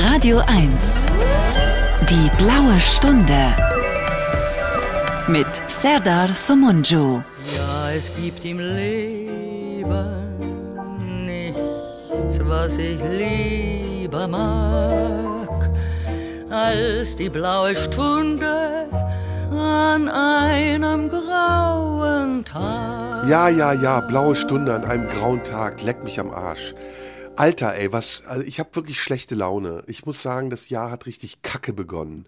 Radio 1. Die blaue Stunde. Mit Serdar Somunju. Ja, es gibt im Leben nichts, was ich lieber mag, als die blaue Stunde an einem grauen Tag. Ja, ja, ja, blaue Stunde an einem grauen Tag, leck mich am Arsch. Alter, ey, was, also ich habe wirklich schlechte Laune. Ich muss sagen, das Jahr hat richtig kacke begonnen.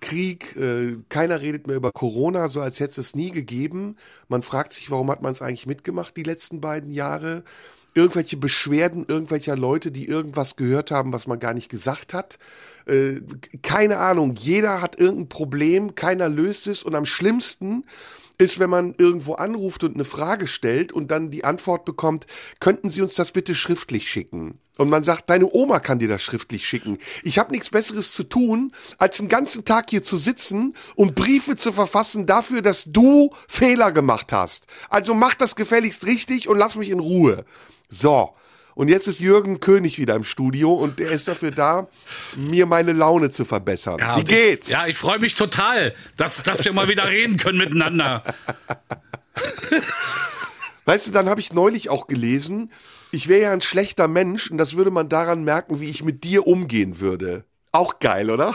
Krieg, äh, keiner redet mehr über Corona, so als hätte es nie gegeben. Man fragt sich, warum hat man es eigentlich mitgemacht die letzten beiden Jahre? Irgendwelche Beschwerden irgendwelcher Leute, die irgendwas gehört haben, was man gar nicht gesagt hat. Äh, keine Ahnung, jeder hat irgendein Problem, keiner löst es und am schlimmsten ist, wenn man irgendwo anruft und eine Frage stellt und dann die Antwort bekommt, könnten Sie uns das bitte schriftlich schicken? Und man sagt, deine Oma kann dir das schriftlich schicken. Ich habe nichts Besseres zu tun, als den ganzen Tag hier zu sitzen und Briefe zu verfassen dafür, dass du Fehler gemacht hast. Also mach das gefälligst richtig und lass mich in Ruhe. So. Und jetzt ist Jürgen König wieder im Studio und der ist dafür da, mir meine Laune zu verbessern. Ja, Wie geht's? Ich, ja, ich freue mich total, dass, dass wir mal wieder reden können miteinander. Weißt du, dann habe ich neulich auch gelesen, ich wäre ja ein schlechter Mensch und das würde man daran merken, wie ich mit dir umgehen würde. Auch geil, oder?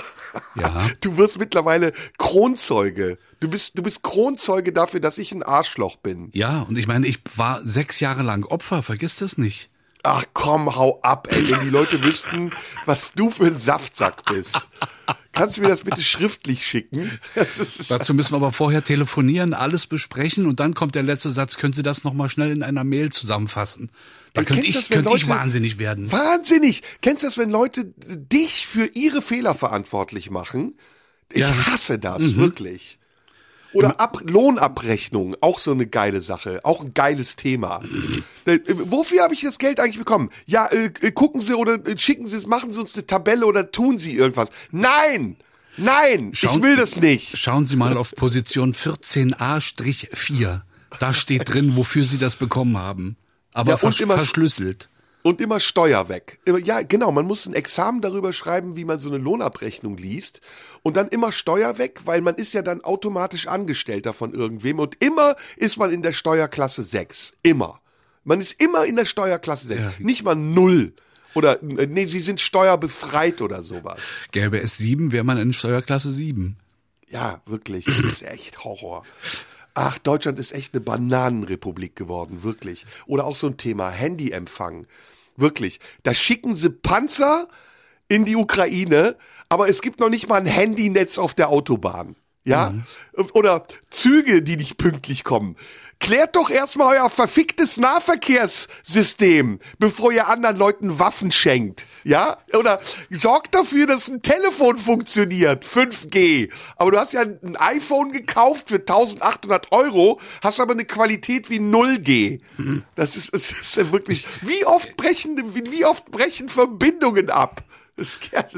Ja. Du wirst mittlerweile Kronzeuge. Du bist, du bist Kronzeuge dafür, dass ich ein Arschloch bin. Ja, und ich meine, ich war sechs Jahre lang Opfer, vergiss das nicht. Ach komm, hau ab, ey, wenn die Leute wüssten, was du für ein Saftsack bist. Kannst du mir das bitte schriftlich schicken? Dazu müssen wir aber vorher telefonieren, alles besprechen und dann kommt der letzte Satz, können Sie das nochmal schnell in einer Mail zusammenfassen? Da könnte ich, das, könnte ich wahnsinnig werden. Wahnsinnig! Kennst du das, wenn Leute dich für ihre Fehler verantwortlich machen? Ich Ja. Mhm. hasse das, wirklich. Oder Ab Lohnabrechnung, auch so eine geile Sache, auch ein geiles Thema. Äh, Wofür habe ich das Geld eigentlich bekommen? Ja, äh, äh, gucken Sie oder äh, schicken Sie es, machen Sie uns eine Tabelle oder tun Sie irgendwas. Nein! Nein! Schauen- ich will das nicht! Schauen Sie mal auf Position 14a-4. Da steht drin, wofür Sie das bekommen haben. Aber Ja, vers immer- verschlüsselt. Und immer Steuer weg. Ja, genau, man muss ein Examen darüber schreiben, wie man so eine Lohnabrechnung liest. Und dann immer Steuer weg, weil man ist ja dann automatisch Angestellter von irgendwem. Und immer ist man in der Steuerklasse 6. Immer. Man ist immer in der Steuerklasse 6. Ja. Nicht mal null. Oder, äh, nee, sie sind steuerbefreit oder sowas. Gäbe es sieben, wäre man in Steuerklasse 7. Ja, wirklich. Das ist echt Horror. Ach, Deutschland ist echt eine Bananenrepublik geworden, wirklich. Oder auch so ein Thema, Handyempfang. Wirklich. Da schicken sie Panzer in die Ukraine, aber es gibt noch nicht mal ein Handynetz auf der Autobahn. Ja? Oder Züge, die nicht pünktlich kommen. Klärt doch erstmal euer verficktes Nahverkehrssystem, bevor ihr anderen Leuten Waffen schenkt. Ja? Oder sorgt dafür, dass ein Telefon funktioniert. 5G. Aber du hast ja ein iPhone gekauft für 1800 Euro, hast aber eine Qualität wie 0G. Das ist, das ist ja wirklich, wie oft brechen, wie oft brechen Verbindungen ab?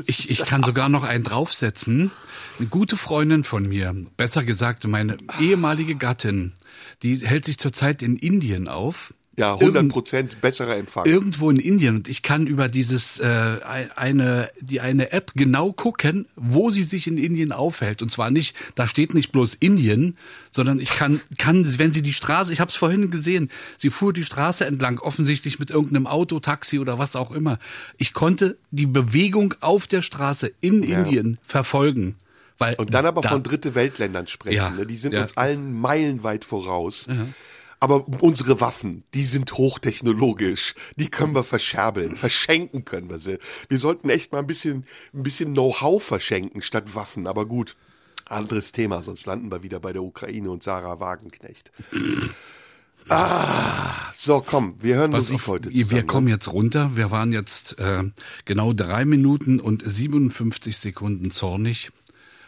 Ich, ich kann sogar noch einen draufsetzen. Eine gute Freundin von mir, besser gesagt meine ehemalige Gattin, die hält sich zurzeit in Indien auf. Ja, Irgend- 100 Prozent besserer Empfang. Irgendwo in Indien und ich kann über dieses äh, eine die eine App genau gucken, wo sie sich in Indien aufhält und zwar nicht, da steht nicht bloß Indien, sondern ich kann kann wenn sie die Straße, ich habe es vorhin gesehen, sie fuhr die Straße entlang, offensichtlich mit irgendeinem Auto, Taxi oder was auch immer. Ich konnte die Bewegung auf der Straße in Indien verfolgen, weil Und dann aber da, von dritte Weltländern sprechen. Ja, ne? Die sind ja. uns allen meilenweit voraus. Aber unsere Waffen, die sind hochtechnologisch. Die können wir verscherbeln. Verschenken können wir sie. Wir sollten echt mal ein bisschen, ein bisschen Know-how verschenken statt Waffen. Aber gut, anderes Thema. Sonst landen wir wieder bei der Ukraine und Sarah Wagenknecht. ah, so komm, wir hören Pass Musik auf, heute wir zusammen. ne? kommen jetzt runter. Wir waren jetzt äh, genau drei Minuten und 57 Sekunden zornig.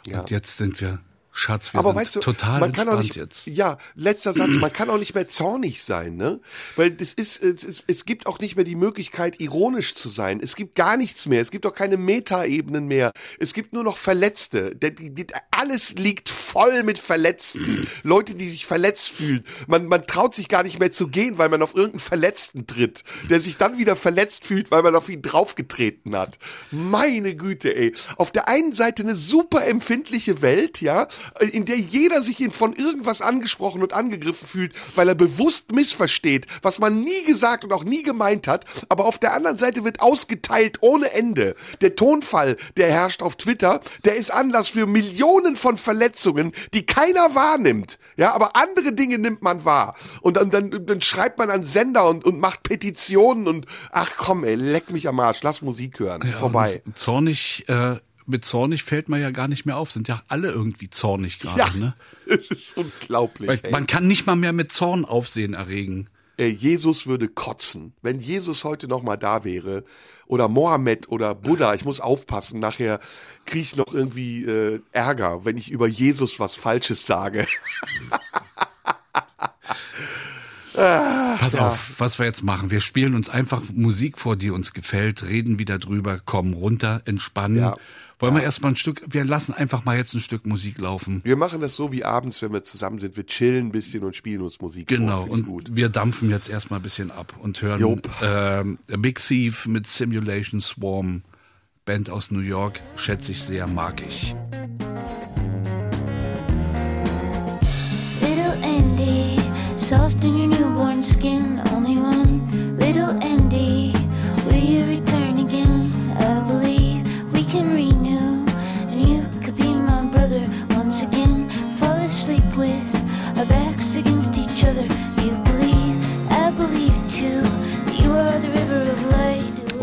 Ja. Und jetzt sind wir Schatz, wir Aber sind weißt du, total man kann auch entspannt nicht, jetzt. Ja, letzter Satz, man kann auch nicht mehr zornig sein, ne? Weil das ist, es, ist, es gibt auch nicht mehr die Möglichkeit, ironisch zu sein. Es gibt gar nichts mehr. Es gibt auch keine Metaebenen mehr. Es gibt nur noch Verletzte. Der, die, die, alles liegt voll mit Verletzten. Leute, die sich verletzt fühlen. Man, man traut sich gar nicht mehr zu gehen, weil man auf irgendeinen Verletzten tritt, der sich dann wieder verletzt fühlt, weil man auf ihn draufgetreten hat. Meine Güte, ey. Auf der einen Seite eine super empfindliche Welt, ja, in der jeder sich von irgendwas angesprochen und angegriffen fühlt, weil er bewusst missversteht, was man nie gesagt und auch nie gemeint hat. Aber auf der anderen Seite wird ausgeteilt ohne Ende. Der Tonfall, der herrscht auf Twitter, der ist Anlass für Millionen von Verletzungen, die keiner wahrnimmt. Ja, aber andere Dinge nimmt man wahr. Und dann, dann, dann schreibt man an Sender und, und macht Petitionen und ach komm, ey, leck mich am Arsch, lass Musik hören. Ja, Vorbei. Zornig, äh, mit zornig fällt man ja gar nicht mehr auf. Sind ja alle irgendwie zornig gerade, ne? es ist unglaublich. Weil man kann nicht mal mehr mit Zorn Aufsehen erregen. Jesus würde kotzen. Wenn Jesus heute noch mal da wäre oder Mohammed oder Buddha, ich muss aufpassen, nachher kriege ich noch irgendwie äh, Ärger, wenn ich über Jesus was Falsches sage. Pass auf, was wir jetzt machen. Wir spielen uns einfach Musik vor, die uns gefällt, reden wieder drüber, kommen runter, entspannen. Ja. Wollen wir erstmal ein Stück, wir lassen einfach mal jetzt ein Stück Musik laufen. Wir machen das so wie abends, wenn wir zusammen sind. Wir chillen ein bisschen und spielen uns Musik. Genau, vor. Und gut. wir dampfen jetzt erstmal ein bisschen ab und hören ähm, Big Thief mit Simulation Swarm, Band aus New York, schätze ich sehr, mag ich.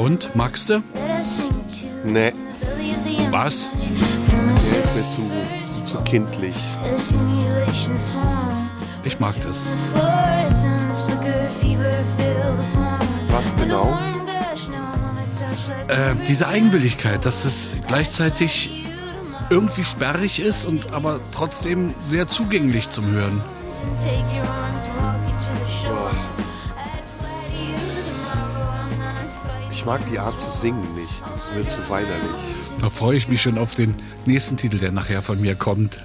Und, magst du? Nee, Was? Der ist mir zu, zu kindlich. Ich mag das. Was genau? Äh, diese Eigenwilligkeit, dass es gleichzeitig irgendwie sperrig ist und aber trotzdem sehr zugänglich zum Hören. Take Ich mag die Art zu singen nicht. Das ist mir zu weinerlich. Da freue ich mich schon auf den nächsten Titel, der nachher von mir kommt.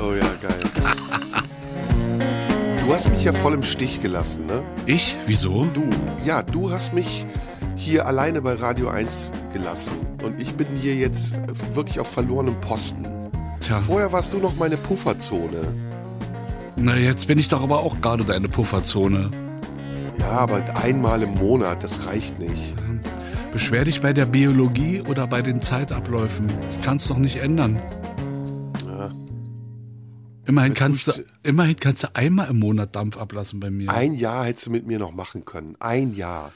Oh ja, geil. Du hast mich ja voll im Stich gelassen, ne? Ich? Wieso? Du, ja, du hast mich hier alleine bei Radio 1 gelassen. Und ich bin hier jetzt wirklich auf verlorenem Posten. Tja, Vorher warst du noch meine Pufferzone. na jetzt bin ich doch aber auch gerade deine Pufferzone. Ja, aber einmal im Monat, das reicht nicht. Beschwer dich bei der Biologie oder bei den Zeitabläufen. Ich kann es doch nicht ändern. Immerhin Jetzt kannst, du, immerhin kannst du einmal im Monat Dampf ablassen bei mir. Ein Jahr hättest du mit mir noch machen können. Ein Jahr.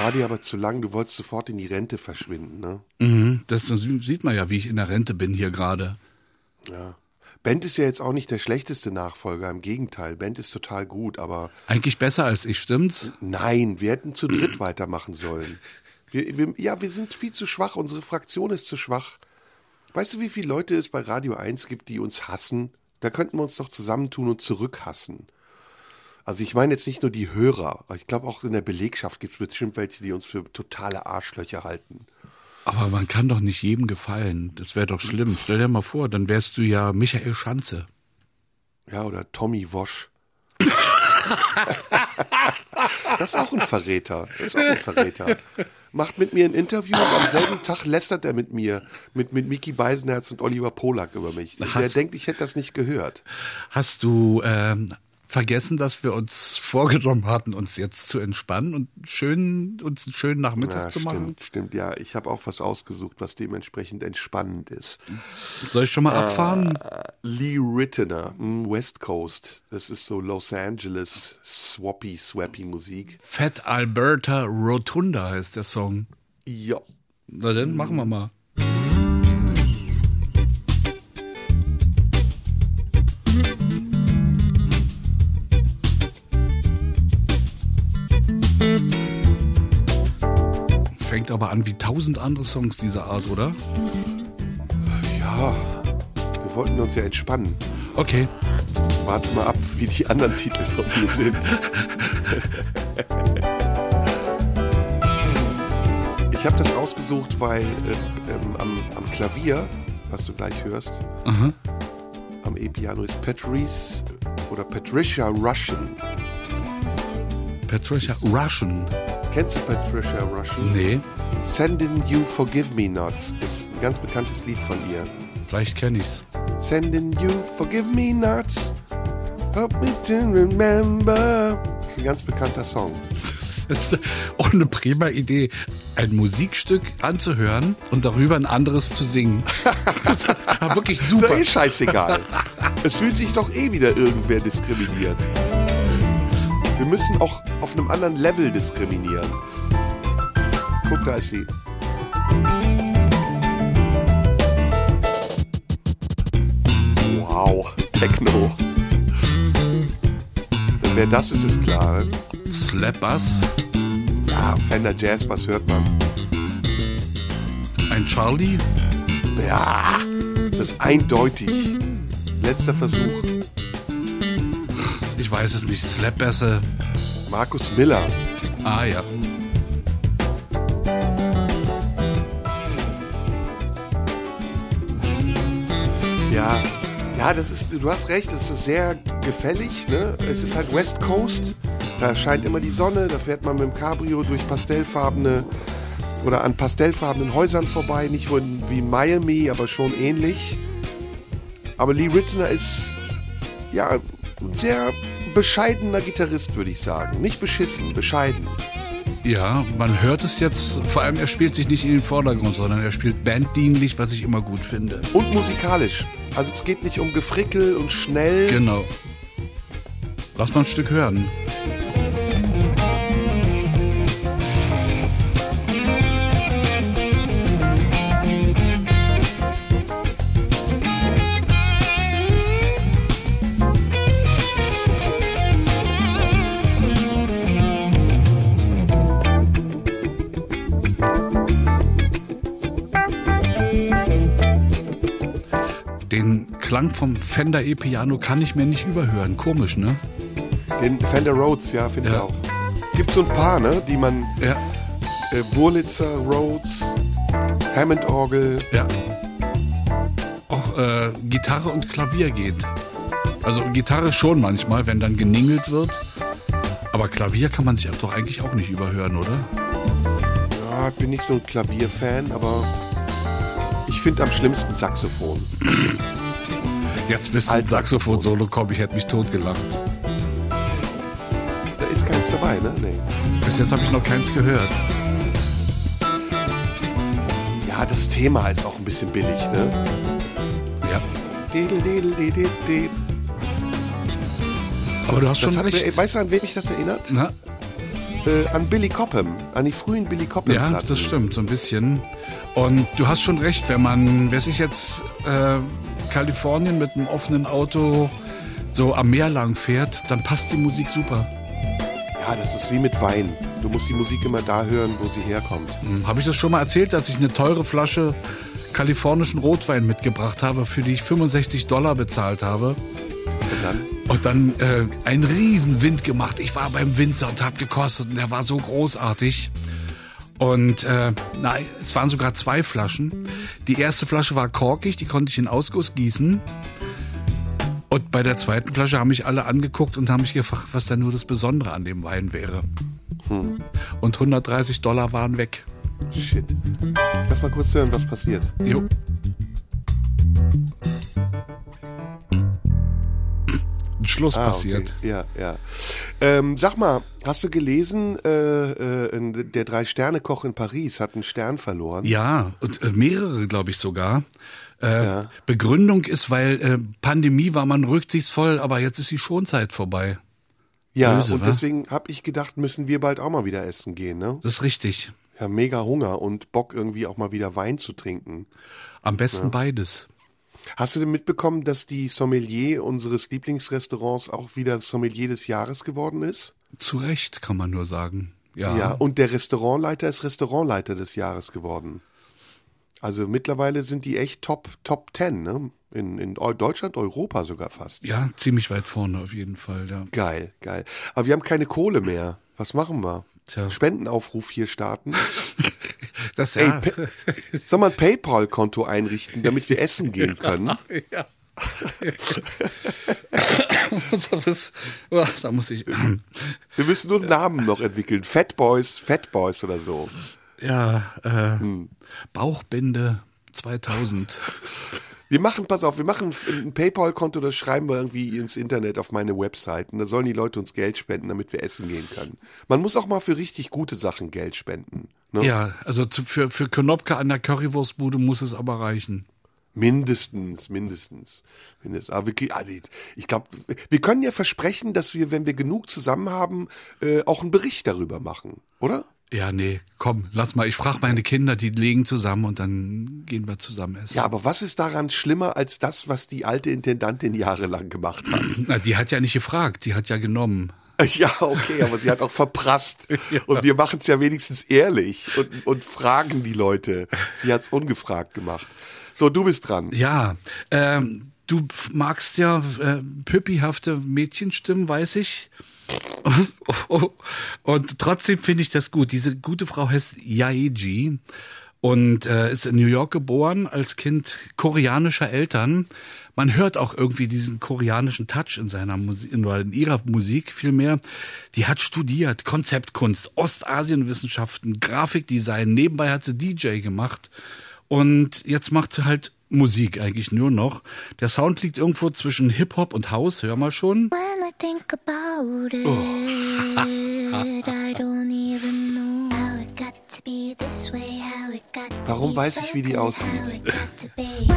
War dir aber zu lang, du wolltest sofort in die Rente verschwinden, ne? Mhm, das sieht man ja, wie ich in der Rente bin hier gerade. Ja. Bent ist ja jetzt auch nicht der schlechteste Nachfolger, im Gegenteil. Bent ist total gut, aber Eigentlich besser als ich, stimmt's? nein, wir hätten zu dritt weitermachen sollen. Wir, wir, ja, wir sind viel zu schwach, unsere Fraktion ist zu schwach. Weißt du, wie viele Leute es bei Radio 1 gibt, die uns hassen? Da könnten wir uns doch zusammentun und zurückhassen. Also ich meine jetzt nicht nur die Hörer, ich glaube auch in der Belegschaft gibt es bestimmt welche, die uns für totale Arschlöcher halten. Aber man kann doch nicht jedem gefallen. Das wäre doch schlimm. Stell dir mal vor, dann wärst du ja Michael Schanze. Ja, oder Tommy Wosch. das ist auch ein Verräter. Das ist auch ein Verräter. Macht mit mir ein Interview und am selben Tag lästert er mit mir, mit, mit Miki Beisenherz und Oliver Polak über mich. Der Hast- denkt, ich hätte das nicht gehört. Hast du ähm, vergessen, dass wir uns vorgenommen hatten, uns jetzt zu entspannen und schön, uns einen schönen Nachmittag Ja, zu machen? stimmt, stimmt. Ja, ich habe auch was ausgesucht, was dementsprechend entspannend ist. Soll ich schon mal abfahren? Lee Rittener, mm, West Coast. Das ist so Los Angeles swappy, swappy Musik. Fat Alberta Rotunda heißt der Song. Ja. Na dann, machen wir mal. Aber an wie tausend andere Songs dieser Art, oder? Ja, bin wollten uns ja entspannen. Okay. Warte mal ab, wie die anderen Titel von mir sind. ich habe das ausgesucht, weil äh, ähm, am, am Klavier, was du gleich hörst, Aha. am E-Piano ist Patrice oder Patricia Russian. Patricia Russian. Kennst du Patricia Russian? Nee, Sending You Forgive Me Nots ist ein ganz bekanntes Lied von ihr. vielleicht kenne ich's. Sending You Forgive Me Nots. Help me to remember. Das ist ein ganz bekannter Song. Das ist auch eine prima Idee, ein Musikstück anzuhören und darüber ein anderes zu singen. Das wirklich super. ist scheißegal. es fühlt sich doch eh wieder irgendwer diskriminiert. Wir müssen auch auf einem anderen Level diskriminieren. Guck, da ist sie. Wow, Techno. Wer das ist, ist klar. Ne? Slap Bass, Ja, Fender Jazz Bass hört man. ein Charlie, Ja, das ist eindeutig. Letzter Versuch. ich weiß es nicht, Slap Bässe. Markus Miller. Ah. Ja, ja, das ist, du hast recht, das ist sehr gefällig. Ne? Es ist halt West Coast. Da scheint immer die Sonne, da fährt man mit dem Cabrio durch pastellfarbene oder an pastellfarbenen Häusern vorbei. Nicht wie in Miami, aber schon ähnlich. Aber Lee Ritenour ist ja ein sehr bescheidener Gitarrist, würde ich sagen. Nicht beschissen, bescheiden. Ja, man hört es jetzt, vor allem er spielt sich nicht in den Vordergrund, sondern er spielt banddienlich, was ich immer gut finde. Und musikalisch. Also es geht nicht um Gefrickel und schnell. Genau. Lass mal ein Stück hören. Klang vom Fender E-Piano kann ich mir nicht überhören. Komisch, ne? Den Fender Rhodes, ja, finde ich Ja. auch. Gibt so ein paar, ne, die man Ja, äh, Wurlitzer, Rhodes, Hammond-Orgel. ja. Auch äh, Gitarre und Klavier geht. Also Gitarre schon manchmal, wenn dann geningelt wird. Aber Klavier kann man sich doch eigentlich auch nicht überhören, oder? Ja, ich bin nicht so ein Klavierfan, aber ich finde am schlimmsten Saxophon. Jetzt bist du ein Alt- Saxophon-Solo komm, ich hätte mich totgelacht. Da ist keins dabei, ne? Nee. Bis jetzt habe ich noch keins gehört. Ja, das Thema ist auch ein bisschen billig, ne? Ja. Aber du hast schon hat recht. weißt du, an wen mich das erinnert? Na, Äh, an Billy Cobham, an die frühen Billy Cobham ja, das stimmt, so ein bisschen. Und du hast schon recht, wenn man, wer sich jetzt äh, Kalifornien mit einem offenen Auto so am Meer lang fährt, dann passt die Musik super. Ja, das ist wie mit Wein. Du musst die Musik immer da hören, wo sie herkommt. Habe ich das schon mal erzählt, dass ich eine teure Flasche kalifornischen Rotwein mitgebracht habe, für die ich 65 Dollar bezahlt habe? Und dann? Und dann äh, einen riesen Wind gemacht. Ich war beim Winzer und habe gekostet und der war so großartig. Und äh, nein, es waren sogar zwei Flaschen. Die erste Flasche war korkig, die konnte ich in Ausguss gießen. Und bei der zweiten Flasche haben mich alle angeguckt und haben mich gefragt, was denn nur das Besondere an dem Wein wäre. Und 130 Dollar waren weg. Shit. Lass mal kurz hören, was passiert. Jo. Schluss Ah, passiert. Okay. Ja, ja. Ähm, sag mal, hast du gelesen, äh, äh, der Drei-Sterne-Koch in Paris hat einen Stern verloren? Ja, und äh, mehrere, glaube ich sogar. Äh, Ja. Begründung ist, weil äh, Pandemie war man rücksichtsvoll, aber jetzt ist die Schonzeit vorbei. Ja, Böse, und wa? deswegen habe ich gedacht, müssen wir bald auch mal wieder essen gehen, ne? Das ist richtig. Ja, mega Hunger und Bock irgendwie auch mal wieder Wein zu trinken. Am besten beides. Hast du denn mitbekommen, dass die Sommelier unseres Lieblingsrestaurants auch wieder Sommelier des Jahres geworden ist? Zu Recht, kann man nur sagen. Ja. Ja, und der Restaurantleiter ist Restaurantleiter des Jahres geworden. Also mittlerweile sind die echt Top Top 10, ne? In, in Eu- Deutschland, Europa sogar fast. Ja, ziemlich weit vorne auf jeden Fall, ja. Geil, geil. Aber wir haben keine Kohle mehr. Was machen wir? Tja. Spendenaufruf hier starten. Das Ey, ja. Pa- soll man ein PayPal-Konto einrichten, damit wir essen gehen können? ja. das, oh, da muss ich. Wir müssen nur einen Namen noch entwickeln. Fat Boys, Fat Boys oder so. Ja, äh, Bauchbinde 2000. Wir machen, pass auf, wir machen ein PayPal-Konto, das schreiben wir irgendwie ins Internet auf meine Website. Und da sollen die Leute uns Geld spenden, damit wir essen gehen können. Man muss auch mal für richtig gute Sachen Geld spenden. Ne? Ja, also zu, für, für Konopka an der Currywurstbude muss es aber reichen. Mindestens, mindestens. mindestens. Aber wir, krieg- also ich- ich glaube, wir können ja versprechen, dass wir, wenn wir genug zusammen haben, äh, auch einen Bericht darüber machen, oder? Ja, nee, komm, lass mal. Ich frage meine Kinder, die legen zusammen und dann gehen wir zusammen essen. Ja, aber was ist daran schlimmer als das, was die alte Intendantin jahrelang gemacht hat? Na, die hat ja nicht gefragt, die hat ja genommen. Ja, okay, aber sie hat auch verprasst. Und wir machen es ja wenigstens ehrlich und, und fragen die Leute. Sie hat es ungefragt gemacht. So, du bist dran. Ja, ähm, du magst ja äh, püppihafte Mädchenstimmen, weiß ich. Und trotzdem finde ich das gut. Diese gute Frau heißt Yaeji und äh, ist in New York geboren als Kind koreanischer Eltern. Man hört auch irgendwie diesen koreanischen Touch in seiner Musik, in, ihrer Musik vielmehr. Die hat studiert, Konzeptkunst, Ostasienwissenschaften, Grafikdesign. Nebenbei hat sie DJ gemacht. Und jetzt macht sie halt Musik eigentlich nur noch. Der Sound liegt irgendwo zwischen Hip-Hop und House, hör mal schon. When I think about it, I don't even know how it got to be this way, how it got to Warum weiß ich, wie die aussieht?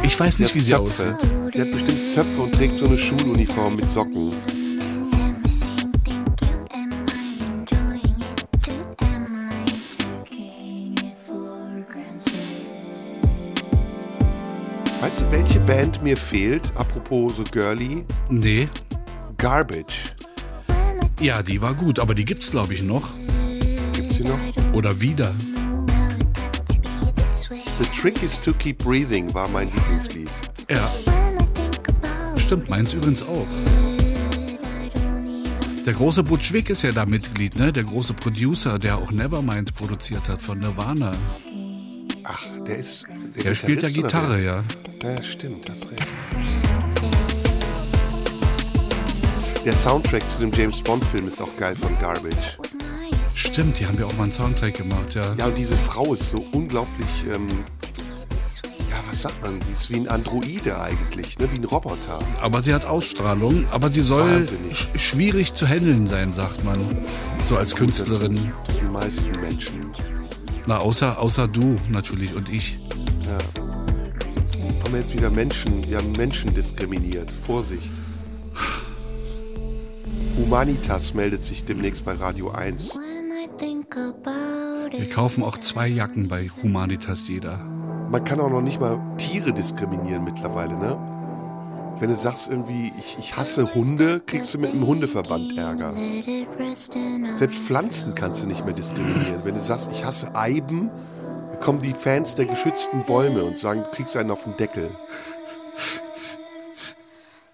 Ich weiß nicht, wie sie aussieht. Die hat bestimmt Zöpfe und trägt so eine Schuluniform mit Socken. Weißt du, welche Band mir fehlt? Apropos so girly. Nee. Garbage. Ja, die war gut, aber die gibt's glaube ich noch. Gibt's sie noch? Oder wieder. The Trick is to Keep Breathing war mein Lieblingslied. Ja, stimmt, meins übrigens auch. Der große Butch Vig ist ja da Mitglied, ne? Der große Producer, der auch Nevermind produziert hat von Nirvana. Ach, der ist. Der spielt ja Gitarre, ja. Ja, stimmt, das recht. Der Soundtrack zu dem James Bond-Film ist auch geil von Garbage. Stimmt, die haben ja auch mal einen Soundtrack gemacht, ja. Ja, und diese Frau ist so unglaublich. Ähm, ja, was sagt man? Die ist wie ein Androide eigentlich, ne? wie ein Roboter. Aber sie hat Ausstrahlung, aber sie soll sch schwierig zu handeln sein, sagt man. So als Künstlerin. Das sind die meisten Menschen. Na, außer, außer du natürlich und ich. Haben wir jetzt wieder Menschen, wir haben Menschen diskriminiert. Vorsicht. Humanitas meldet sich demnächst bei Radio 1. When I think about Wir kaufen auch zwei Jacken bei Humanitas jeder. Man kann auch noch nicht mal Tiere diskriminieren mittlerweile, ne? Wenn du sagst irgendwie, ich, ich hasse Hunde, kriegst du mit einem Hundeverband Ärger. Selbst Pflanzen kannst du nicht mehr diskriminieren. Wenn du sagst, ich hasse Eiben, kommen die Fans der geschützten Bäume und sagen, du kriegst einen auf den Deckel.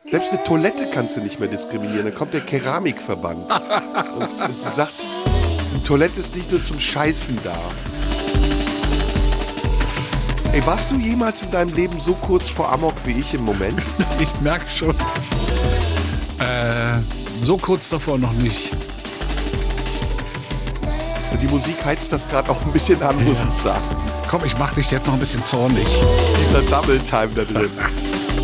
Selbst eine Toilette kannst du nicht mehr diskriminieren. Dann kommt der Keramikverband und, und sagt, eine Toilette ist nicht nur zum Scheißen da. Ey, warst du jemals in deinem Leben so kurz vor Amok wie ich im Moment? Ich merke schon. Äh, so kurz davor noch nicht. Die Musik heizt das gerade auch ein bisschen an, muss ich sagen. Komm, ich mach dich jetzt noch ein bisschen zornig. Dieser Double Time da drin.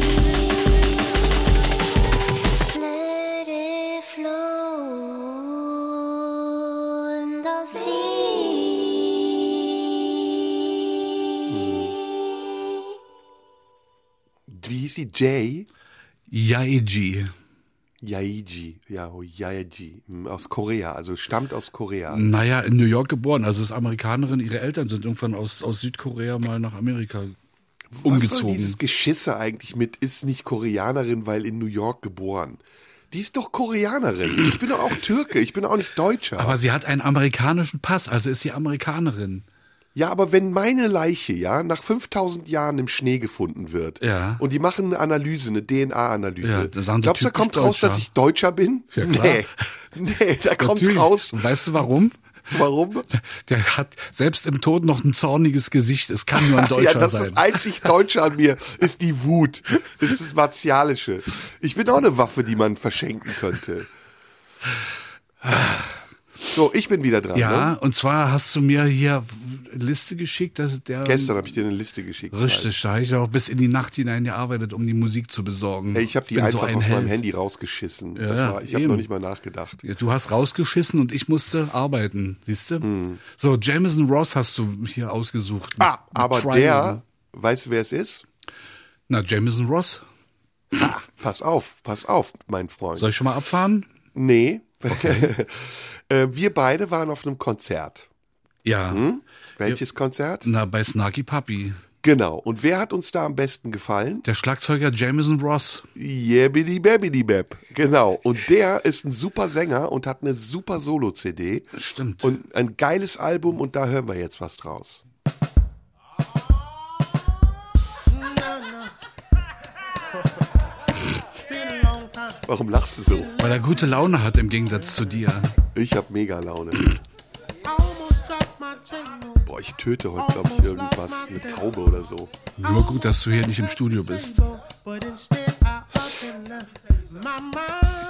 hieß sie? Jay? Yaeji. Yaeji, ja, oh, Yaeji, Hm, aus Korea, also stammt aus Korea. Naja, in New York geboren, also ist Amerikanerin. Ihre Eltern sind irgendwann aus, aus Südkorea mal nach Amerika Was soll umgezogen. dieses Geschisse eigentlich mit, ist nicht Koreanerin, weil in New York geboren? Die ist doch Koreanerin. Ich bin doch auch Türke, ich bin auch nicht Deutscher. Aber sie hat einen amerikanischen Pass, also ist sie Amerikanerin. Ja, aber wenn meine Leiche, ja, nach 5000 Jahren im Schnee gefunden wird Ja. und die machen eine Analyse, eine DNA-Analyse, Ja, glaubst du, da kommt raus, dass ich Deutscher bin? Ja, klar. Nee, nee, da kommt Natürlich. raus, Und weißt du warum? warum? Der hat selbst im Tod noch ein zorniges Gesicht. Es kann nur ein Deutscher ja, das sein. ist einzig Deutsche an mir, ist die Wut, ist das Martialische. Ich bin auch eine Waffe, die man verschenken könnte. So, ich bin wieder dran. ja, Ne? und zwar hast du mir hier eine Liste geschickt, dass der Gestern habe ich dir eine Liste geschickt. Richtig, da habe ich auch bis in die Nacht hinein gearbeitet, um die Musik zu besorgen. Ey, ich habe die Bin einfach so ein aus Held. meinem Handy rausgeschissen. Ja, war, ich habe noch nicht mal nachgedacht. Ja, Du hast rausgeschissen und ich musste arbeiten, siehst du? Hm. So, Jameson Ross hast du hier ausgesucht. mit- Ah, aber der, weißt du, wer es ist? Na, Jameson Ross. Pass auf, pass auf, mein Freund. Soll ich schon mal abfahren? Nee. Äh, Wir beide waren auf einem Konzert. Ja. Hm? Welches Konzert? Na, bei Snarky Puppy. Genau. Und wer hat uns da am besten gefallen? Der Schlagzeuger Jameson Ross. Yebidi Babidi Bab. Genau. Und der ist ein super Sänger und hat eine super Solo-CD. Stimmt. Und ein geiles Album und da hören wir jetzt was draus. Warum lachst du so? Weil er gute Laune hat im Gegensatz zu dir. Ich hab mega Laune. Boah, ich töte heute, glaube ich, irgendwas. Eine Taube oder so. Nur gut, dass du hier nicht im Studio bist.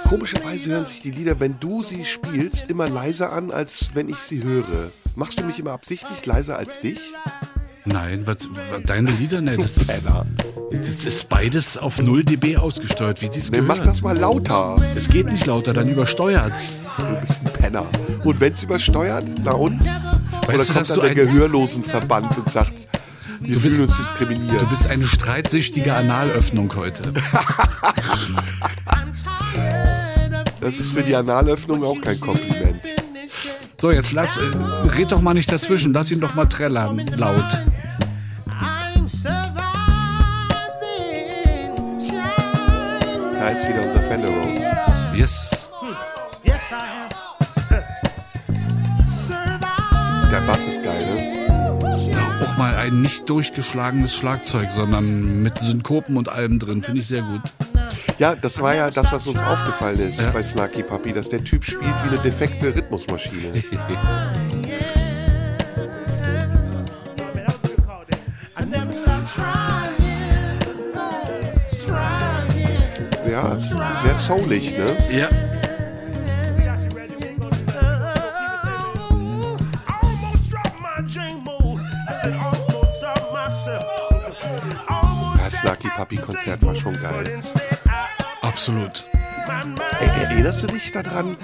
Komischerweise hören sich die Lieder, wenn du sie spielst, immer leiser an, als wenn ich sie höre. Machst du mich immer absichtlich leiser als dich? Nein, was, was deine Lieder? Ne, das, das ist beides auf 0 dB ausgesteuert, wie dies Nee, gehört. mach das mal lauter. Es geht nicht lauter, dann übersteuert's. Du bist ein Penner. Und wenn's übersteuert, na und? Oder Weißt du, kommt dass dann du der Gehörlosenverband und sagt, wir bist- fühlen uns diskriminiert. du bist eine streitsüchtige Analöffnung heute. das ist für die Analöffnung auch kein Kompliment. So, jetzt lass, äh, red doch mal nicht dazwischen, lass ihn doch mal trällern, laut. Da ist wieder unser Fender Rose. Yes. Der Bass ist geil, ne? Ja, auch mal ein nicht durchgeschlagenes Schlagzeug, sondern mit Synkopen und allem drin, finde ich sehr gut. Ja, das war ja das, was uns aufgefallen ist bei Snarky Puppy, dass der Typ spielt wie eine defekte Rhythmusmaschine. Ja, sehr soulig, ne? Ja. Das Snarky Puppy Konzert war schon geil. Absolut. Erinnerst du dich daran,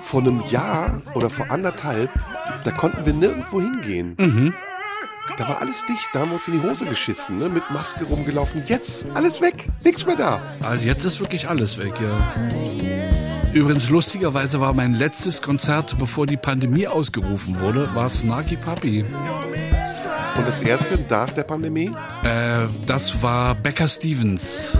vor einem Jahr oder vor anderthalb, da konnten wir nirgendwo hingehen. Da war alles dicht, da haben wir uns in die Hose geschissen, ne? mit Maske rumgelaufen. Jetzt alles weg, nichts mehr da. Also jetzt ist wirklich alles weg, ja. Übrigens, lustigerweise war mein letztes Konzert, bevor die Pandemie ausgerufen wurde, war Snarky Puppy. Und das erste nach der Pandemie? Äh, das war Becca Stevens.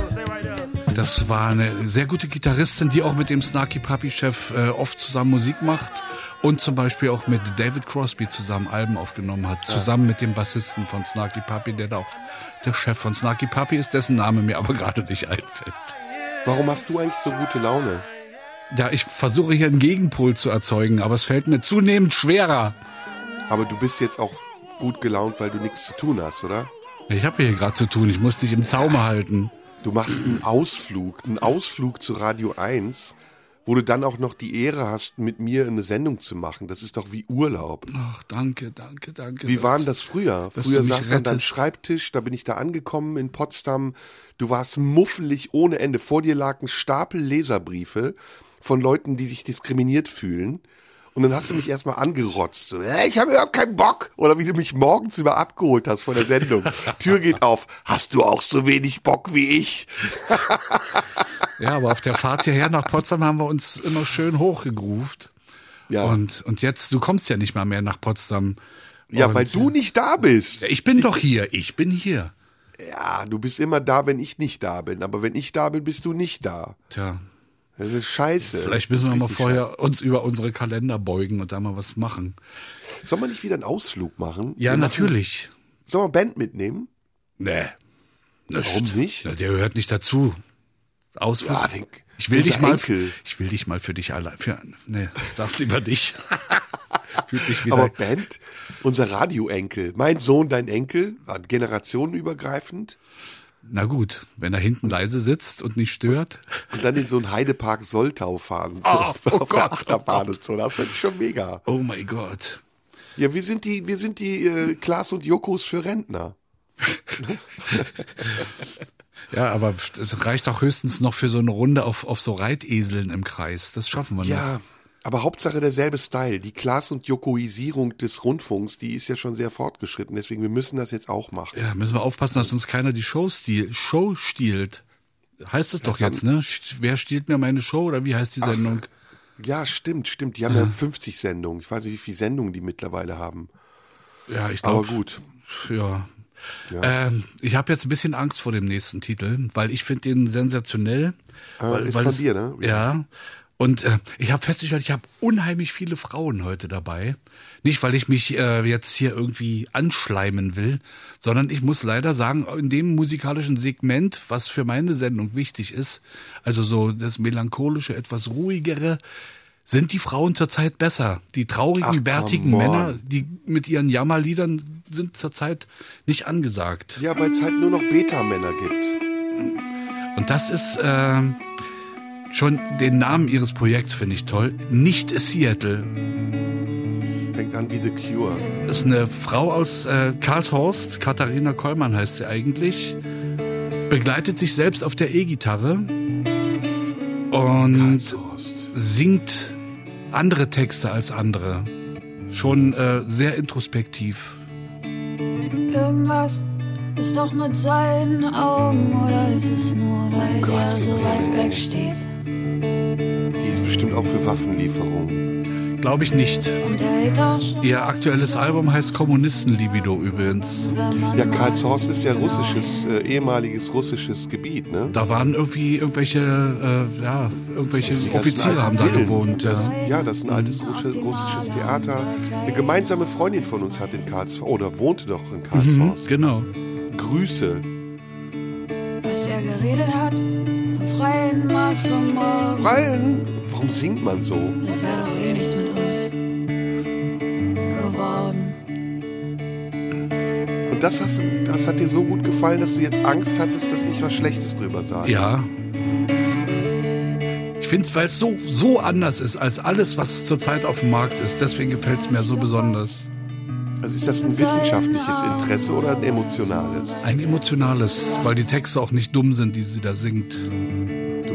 Das war eine sehr gute Gitarristin, die auch mit dem Snarky Puppy-Chef äh, oft zusammen Musik macht und zum Beispiel auch mit David Crosby zusammen Alben aufgenommen hat, zusammen mit dem Bassisten von Snarky Puppy, der da auch der Chef von Snarky Puppy ist, dessen Name mir aber gerade nicht einfällt. Warum hast du eigentlich so gute Laune? Ja, ich versuche hier einen Gegenpol zu erzeugen, aber es fällt mir zunehmend schwerer. Aber du bist jetzt auch gut gelaunt, weil du nichts zu tun hast, oder? Ich habe hier gerade zu tun, ich muss dich im Zaume halten. Du machst einen Ausflug, einen Ausflug zu Radio 1, wo du dann auch noch die Ehre hast, mit mir eine Sendung zu machen. Das ist doch wie Urlaub. Ach, danke, danke, danke. Wie war denn das früher? Früher saß du an deinem. Schreibtisch, da bin ich da angekommen in Potsdam. Du warst muffelig ohne Ende. Vor dir lag ein Stapel Leserbriefe von Leuten, die sich diskriminiert fühlen. Und dann hast du mich erstmal angerotzt. So, "Äh, ich habe überhaupt keinen Bock. Oder wie du mich morgens immer abgeholt hast von der Sendung. Tür geht auf. Hast du auch so wenig Bock wie ich? Ja, aber auf der Fahrt hierher nach Potsdam haben wir uns immer schön hochgegruft. Ja, Und, und jetzt, du kommst ja nicht mal mehr nach Potsdam. ja und, weil du nicht da bist. Ich bin doch hier, ich bin hier. Ja, du bist immer da, wenn ich nicht da bin. Aber wenn ich da bin, bist du nicht da. Tja, Das ist scheiße. Vielleicht müssen wir mal vorher uns über unsere Kalender beugen und da mal was machen. scheiße. Sollen wir nicht wieder einen Ausflug machen? Ja, Wir machen- natürlich. Sollen wir Band mitnehmen? Nee. Nicht. Warum nicht? Na, der gehört nicht dazu. Ausflug. Ja, den- ich will dich mal, Enkel. ich will dich mal für dich allein, für, nee, sag's lieber nicht. Fühlt sich wieder, Aber Band, unser Radioenkel, mein Sohn, dein Enkel, war generationenübergreifend. Na gut, wenn er hinten leise sitzt und nicht stört. Und dann in so einen Heidepark Soltau fahren. So, Oh, auf oh der Gott, Achterbahn oh so. Das finde ich schon mega. Oh mein Gott. Ja, wir sind die, wir sind die äh, Klaas und Jokos für Rentner. Ja, aber es reicht auch höchstens noch für so eine Runde auf, auf so Reiteseln im Kreis. Das schaffen wir noch. Ja, aber Hauptsache derselbe Style. Die Klaas und Jokoisierung des Rundfunks, die ist ja schon sehr fortgeschritten. Deswegen, wir müssen das jetzt auch machen. Ja, müssen wir aufpassen, dass uns keiner die Show, stil, Show stiehlt. Heißt es doch jetzt, ne? Wer stiehlt mir meine Show oder wie heißt die Sendung? Ja, stimmt, stimmt. Die haben ja 50 Sendungen. Ich weiß nicht, wie viele Sendungen die mittlerweile haben. Ja, ich Aber glaube. gut. Ja. Ähm, ich habe jetzt ein bisschen Angst vor dem nächsten Titel, weil ich finde den sensationell. weil, ist weil von es, dir, ne? Ja. Und äh, ich habe festgestellt, ich habe unheimlich viele Frauen heute dabei. Nicht, weil ich mich äh, jetzt hier irgendwie anschleimen will, sondern ich muss leider sagen, in dem musikalischen Segment, was für meine Sendung wichtig ist, also so das melancholische, etwas ruhigere, sind die Frauen zurzeit besser. Die traurigen, Ach, bärtigen. Männer, die mit ihren Jammerliedern sind zurzeit nicht angesagt. Ja, weil es halt nur noch Beta-Männer gibt. Und das ist äh, schon den Namen ihres Projekts finde ich toll. Nicht Seattle. Fängt an wie The Cure. Das ist eine Frau aus äh, Karlshorst, Katharina Kollmann heißt sie eigentlich, begleitet sich selbst auf der E-Gitarre und Karlshorst. singt andere Texte als andere. Schon äh, sehr introspektiv. Irgendwas ist doch mit seinen Augen oder ist es nur, weil Gott, er so Junge, weit weg steht Die ist bestimmt auch für Waffenlieferungen. Glaube ich nicht. Ihr aktuelles Album heißt Kommunistenlibido übrigens. Ja, Karlshorst ist ja russisches, äh, ehemaliges russisches Gebiet, ne? Da waren irgendwie irgendwelche, äh, ja, irgendwelche Offiziere haben da Villen. gewohnt. Das, Ja. ja, das ist ein altes russisches, russisches Theater. Eine gemeinsame Freundin von uns hat in Karlshorst, oder wohnte doch in Mhm, Karlshorst. genau. Grüße. was er geredet hat freien Markt vom Morgen Brian, warum singt man so? es wäre doch eh nichts mit uns geworden Und das, hast, du- das hat dir so gut gefallen, dass du jetzt Angst hattest, dass ich was Schlechtes drüber sage. Ja. Ich finde es, weil es so, so anders ist als alles, was zurzeit auf dem Markt ist. Deswegen gefällt es mir so besonders. Also ist das ein wissenschaftliches Interesse oder ein emotionales? Ein emotionales, weil die Texte auch nicht dumm sind, die sie da singt.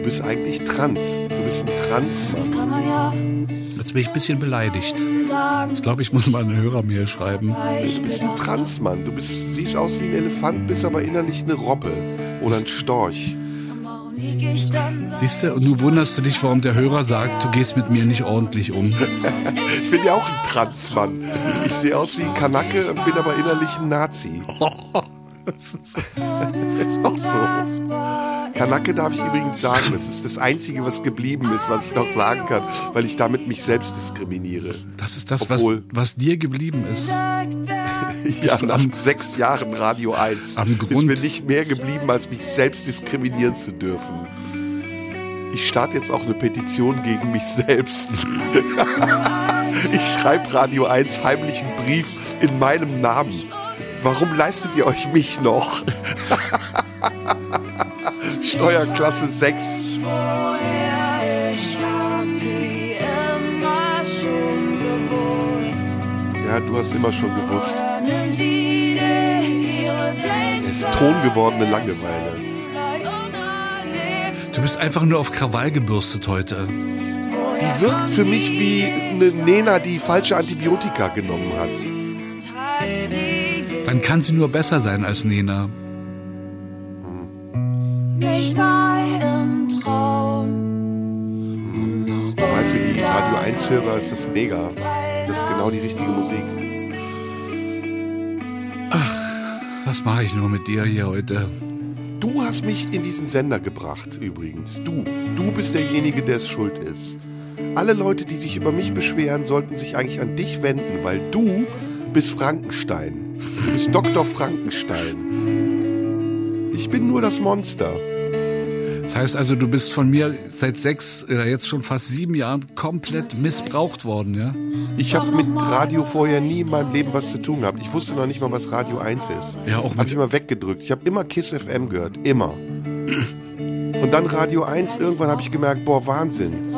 Du bist eigentlich trans. Du bist ein das Transmann. kann man ja Jetzt bin ich ein bisschen beleidigt. Ich glaube, ich muss mal eine Hörermail schreiben. Du bist ein Transmann. Du bist, siehst aus wie ein Elefant, bist aber innerlich eine Robbe oder ein Storch. ich Siehst du, und du wunderst du dich, warum der Hörer sagt, du gehst mit mir nicht ordentlich um. Ich bin ja auch ein Transmann. Ich sehe aus wie ein Kanake, bin aber innerlich ein Nazi. ist auch so. Kanake darf ich übrigens sagen. Das ist das Einzige, was geblieben ist, was ich noch sagen kann, weil ich damit mich selbst diskriminiere. Das ist das, was, Obwohl- was dir geblieben ist. Ja, nach am- sechs Jahren Radio 1 am ist Grund- mir nicht mehr geblieben, als mich selbst diskriminieren zu dürfen. Ich starte jetzt auch eine Petition gegen mich selbst. ich schreibe Radio 1 heimlich einen Brief in meinem Namen. Warum leistet ihr euch mich noch? Steuerklasse 6. Woher ich hab die immer schon gewusst. Ja, du hast immer schon gewusst. Es ist tongewordene Langeweile. Du bist einfach nur auf Krawall gebürstet heute. Die wirkt für mich wie eine Nena, die falsche Antibiotika genommen hat. Dann kann sie nur besser sein als Nena. Mich mal im Traum. Weil für die Radio 1-Hörer ist das mega. Das ist genau die richtige Musik. Was mache ich nur mit dir hier heute? Du hast mich in diesen Sender gebracht, übrigens. Du. Du bist derjenige, der es schuld ist. Alle Leute, die sich über mich beschweren, sollten sich eigentlich an dich wenden, weil du bist Frankenstein. Du bist Dr. Frankenstein. Ich bin nur das Monster. Das heißt also, du bist von mir seit sechs, äh, jetzt schon fast sieben Jahren komplett missbraucht worden, ja? Ich habe mit Radio vorher nie in meinem Leben was zu tun gehabt. Ich wusste noch nicht mal, was Radio 1 ist. Ja, auch Hab ich immer weggedrückt. Ich habe immer Kiss FM gehört. Immer. Und dann Radio 1, irgendwann habe ich gemerkt, boah, Wahnsinn.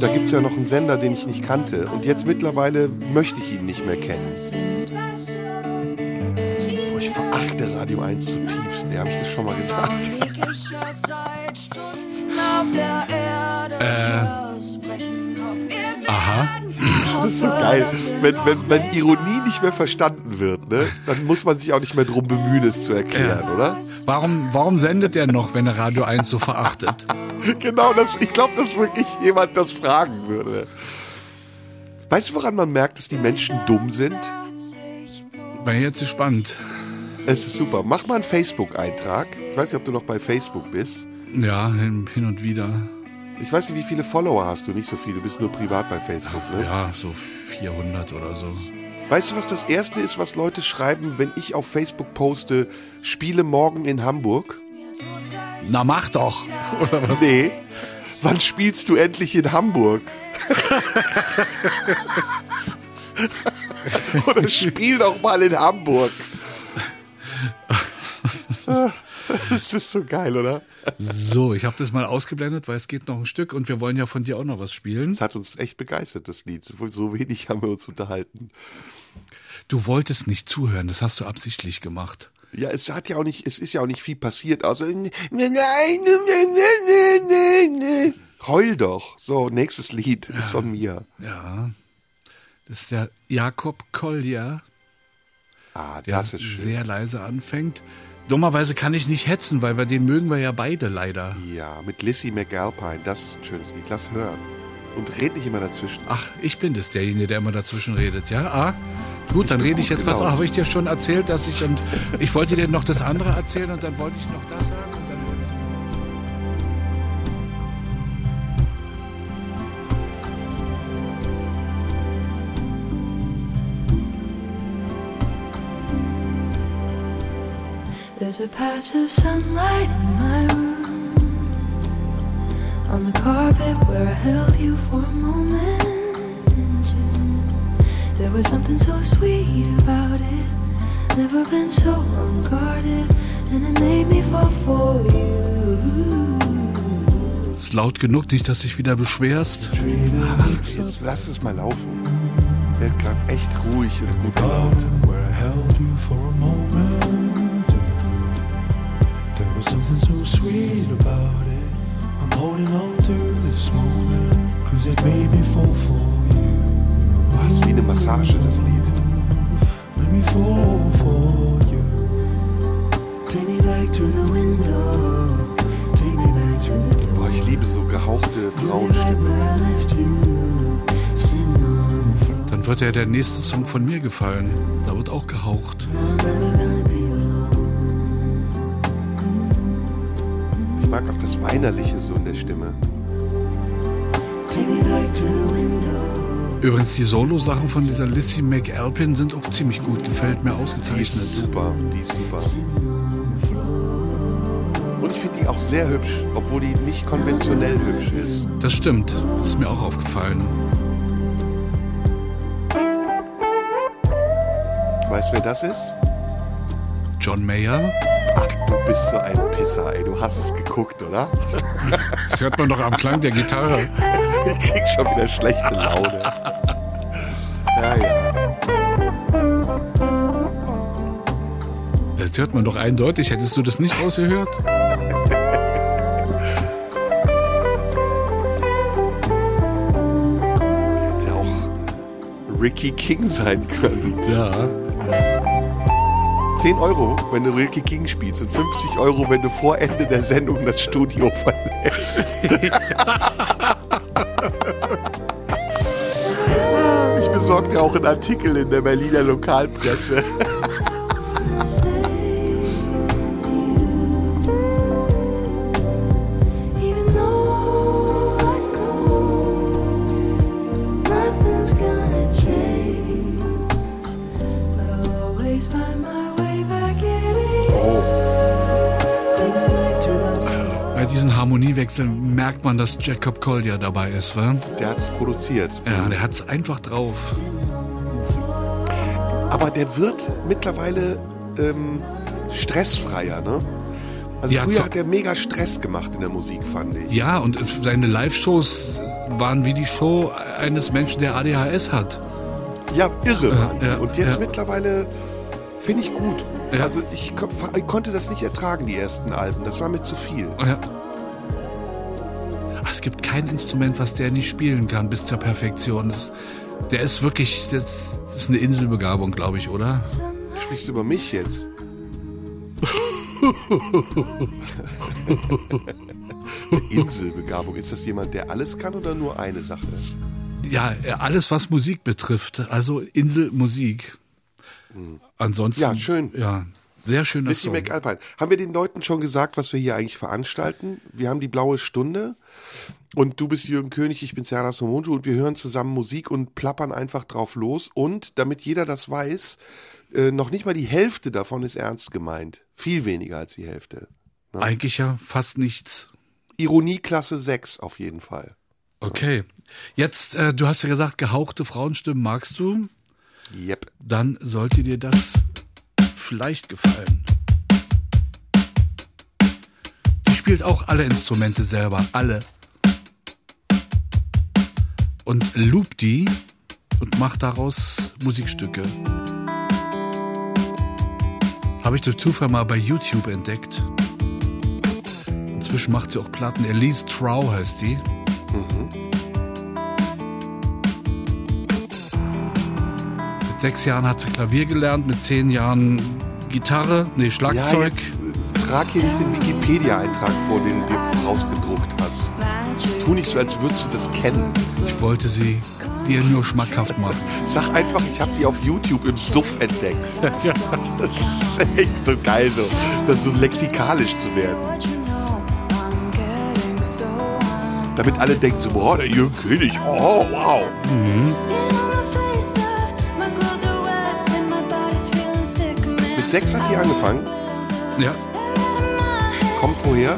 Da gibt es ja noch einen Sender, den ich nicht kannte. Und jetzt mittlerweile möchte ich ihn nicht mehr kennen. Radio 1 zutiefst. Ja, habe ich das schon mal gesagt? Äh, aha. Das ist so geil. Wenn, wenn, wenn Ironie nicht mehr verstanden wird, ne, dann muss man sich auch nicht mehr drum bemühen, es zu erklären, oder? Warum, warum sendet er noch, wenn er Radio 1 so verachtet? Genau, das, ich glaube, dass wirklich jemand das fragen würde. Weißt du, woran man merkt, dass die Menschen dumm sind? Bin jetzt gespannt. Es ist super. Mach mal einen Facebook-Eintrag. Ich weiß nicht, ob du noch bei Facebook bist. Ja, hin, hin und wieder. Ich weiß nicht, wie viele Follower hast du? Nicht so viele. Du bist nur privat bei Facebook, ne? Ja, so 400 oder so. Weißt du, was das Erste ist, was Leute schreiben, wenn ich auf Facebook poste, spiele morgen in Hamburg? Na, mach doch. Oder was? Nee. Wann spielst du endlich in Hamburg? Oder spiel doch mal in Hamburg. Das ist so geil, oder? So, ich habe das mal ausgeblendet, weil es geht noch ein Stück und wir wollen ja von dir auch noch was spielen. Das hat uns echt begeistert, das Lied. So wenig haben wir uns unterhalten. Du wolltest nicht zuhören, das hast du absichtlich gemacht. Ja, es hat ja auch nicht, es ist ja auch nicht viel passiert, außer nein, nein, nein, nein, nein, nein. Heul doch. So, nächstes Lied ist von mir. Ja. Das ist der Jakob Kolja, Ah, der das ist schön. sehr leise anfängt. Dummerweise kann ich nicht hetzen, weil wir den mögen wir ja beide leider. Ja, mit Lissy McAlpine, das ist ein schönes Lied. Lass hören. Und red nicht immer dazwischen. Ach, ich bin das derjenige, der immer dazwischen redet, ja? Ah, gut, dann rede ich jetzt. Genau. auf, habe ich dir schon erzählt, dass ich und ich wollte dir noch das andere erzählen und dann wollte ich noch das sagen There's a patch of sunlight in my room. On the carpet where I held you for a moment in June. There was something so sweet about it. Never been so unguarded. And it made me fall for you. Ist laut genug, nicht, dass dich wieder beschwerst. Ach, jetzt lass es mal laufen. Werd grad echt ruhig und gut There was something so sweet about it. I'm holding on to this moment, cause it made me fall for you. Du hast wie eine Massage, das Lied. Made me fall for you. Take me back to the window. Take me back to the door. Boah, ich liebe so gehauchte Frauenstimmen. Dann wird ja der nächste Song von mir gefallen. Da wird auch gehaucht. Mag auch das Weinerliche so in der Stimme. Übrigens, die Solo-Sachen von dieser Lissy McAlpin sind auch ziemlich gut. Gefällt mir Die ist ausgezeichnet. super, die ist super. Und ich finde die auch sehr hübsch, obwohl die nicht konventionell hübsch ist. Das stimmt. Das ist mir auch aufgefallen. Weißt du, wer das ist? John Mayer. Ach, du bist so ein Pisser, ey. Du hast es geguckt, oder? Das hört man doch am Klang der Gitarre. Ich krieg schon wieder schlechte Laune. Ja, ja. Das hört man doch eindeutig. Hättest du das nicht rausgehört? Hätte auch Ricky King sein können. Ja. 10 Euro, wenn du Ricky King spielst und 50 Euro, wenn du vor Ende der Sendung das Studio verlässt. ich besorge dir auch einen Artikel in der Berliner Lokalpresse. Harmoniewechseln merkt man, dass Jacob Collier dabei ist, wa? Der hat es produziert. Ja, der hat's einfach drauf. Aber der wird mittlerweile ähm, stressfreier, ne? Also Ja, früher hat er mega Stress gemacht in der Musik, fand ich. Ja, und seine Live-Shows waren wie die Show eines Menschen, der ADHS hat. Ja, irre. Mann. ja, Und jetzt ja. mittlerweile finde ich gut. Ja. Also ich, ich konnte das nicht ertragen, die ersten Alben. Das war mir zu viel. Ach, Es gibt kein Instrument, was der nicht spielen kann bis zur Perfektion. Das, der ist wirklich, das, das ist eine Inselbegabung, glaube ich, oder? Sprichst du über mich jetzt? Inselbegabung. Ist das jemand, der alles kann oder nur eine Sache? Ja, äh, alles, was Musik betrifft. Also Inselmusik. Ansonsten. Ja, schön. Ja, sehr schöner Missy. McAlpine. Haben wir den Leuten schon gesagt, was wir hier eigentlich veranstalten? Wir haben die blaue Stunde und du bist Jürgen König, ich bin Sarah Somunju und wir hören zusammen Musik und plappern einfach drauf los. Und damit jeder das weiß, äh, noch nicht mal die Hälfte davon ist ernst gemeint. Viel weniger als die Hälfte. Eigentlich ja fast nichts. Ironie Klasse 6 auf jeden Fall. Okay. Jetzt, äh, du hast ja gesagt, gehauchte Frauenstimmen magst du. Yep. Dann sollte dir das vielleicht gefallen. Die spielt auch alle Instrumente selber, alle. Und loopt die und macht daraus Musikstücke. Habe ich durch Zufall mal bei YouTube entdeckt. Inzwischen macht sie auch Platten. Elise Trow heißt die. Mit sechs Jahren hat sie Klavier gelernt, mit zehn Jahren Gitarre, nee, Ja, Schlagzeug. jetzt äh, trag hier nicht den Wikipedia-Eintrag vor, den du dir rausgedruckt hast. Tu nicht so, als würdest du das kennen. ich wollte sie dir nur schmackhaft machen. Sag einfach, ich habe die auf YouTube im Suff entdeckt. Das ist echt so geil, so, dann so lexikalisch zu werden. Damit alle denken so, boah, der Jürgen König, oh, wow. Mit sechs hat die angefangen. Ja, Kommt woher?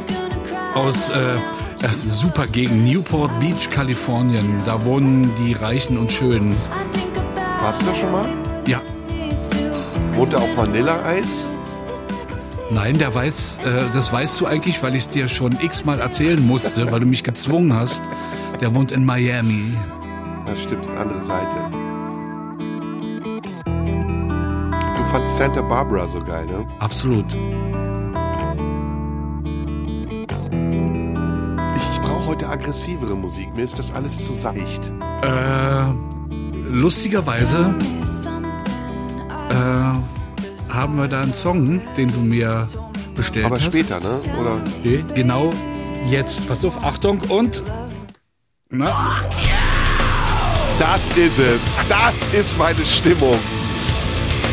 aus äh, das super Gegend, Newport Beach, Kalifornien. Da wohnen die Reichen und Schönen. Warst du da schon mal? Ja, Wohnt da auch Vanilleeis? nein, der weiß, äh, das weißt du eigentlich, weil ich es dir schon x-mal erzählen musste, weil du mich gezwungen hast. Der wohnt in Miami. Ja, stimmt, die andere Seite. Du fandst Santa Barbara so geil, ne? Absolut. Aggressivere Musik. Mir ist das alles zu seicht. Äh, lustigerweise äh, haben wir da einen Song, den du mir bestellt Aber hast. später, ne? Oder? Nee, genau jetzt. Pass auf, Achtung und. Na, Das ist es. Das ist meine Stimmung.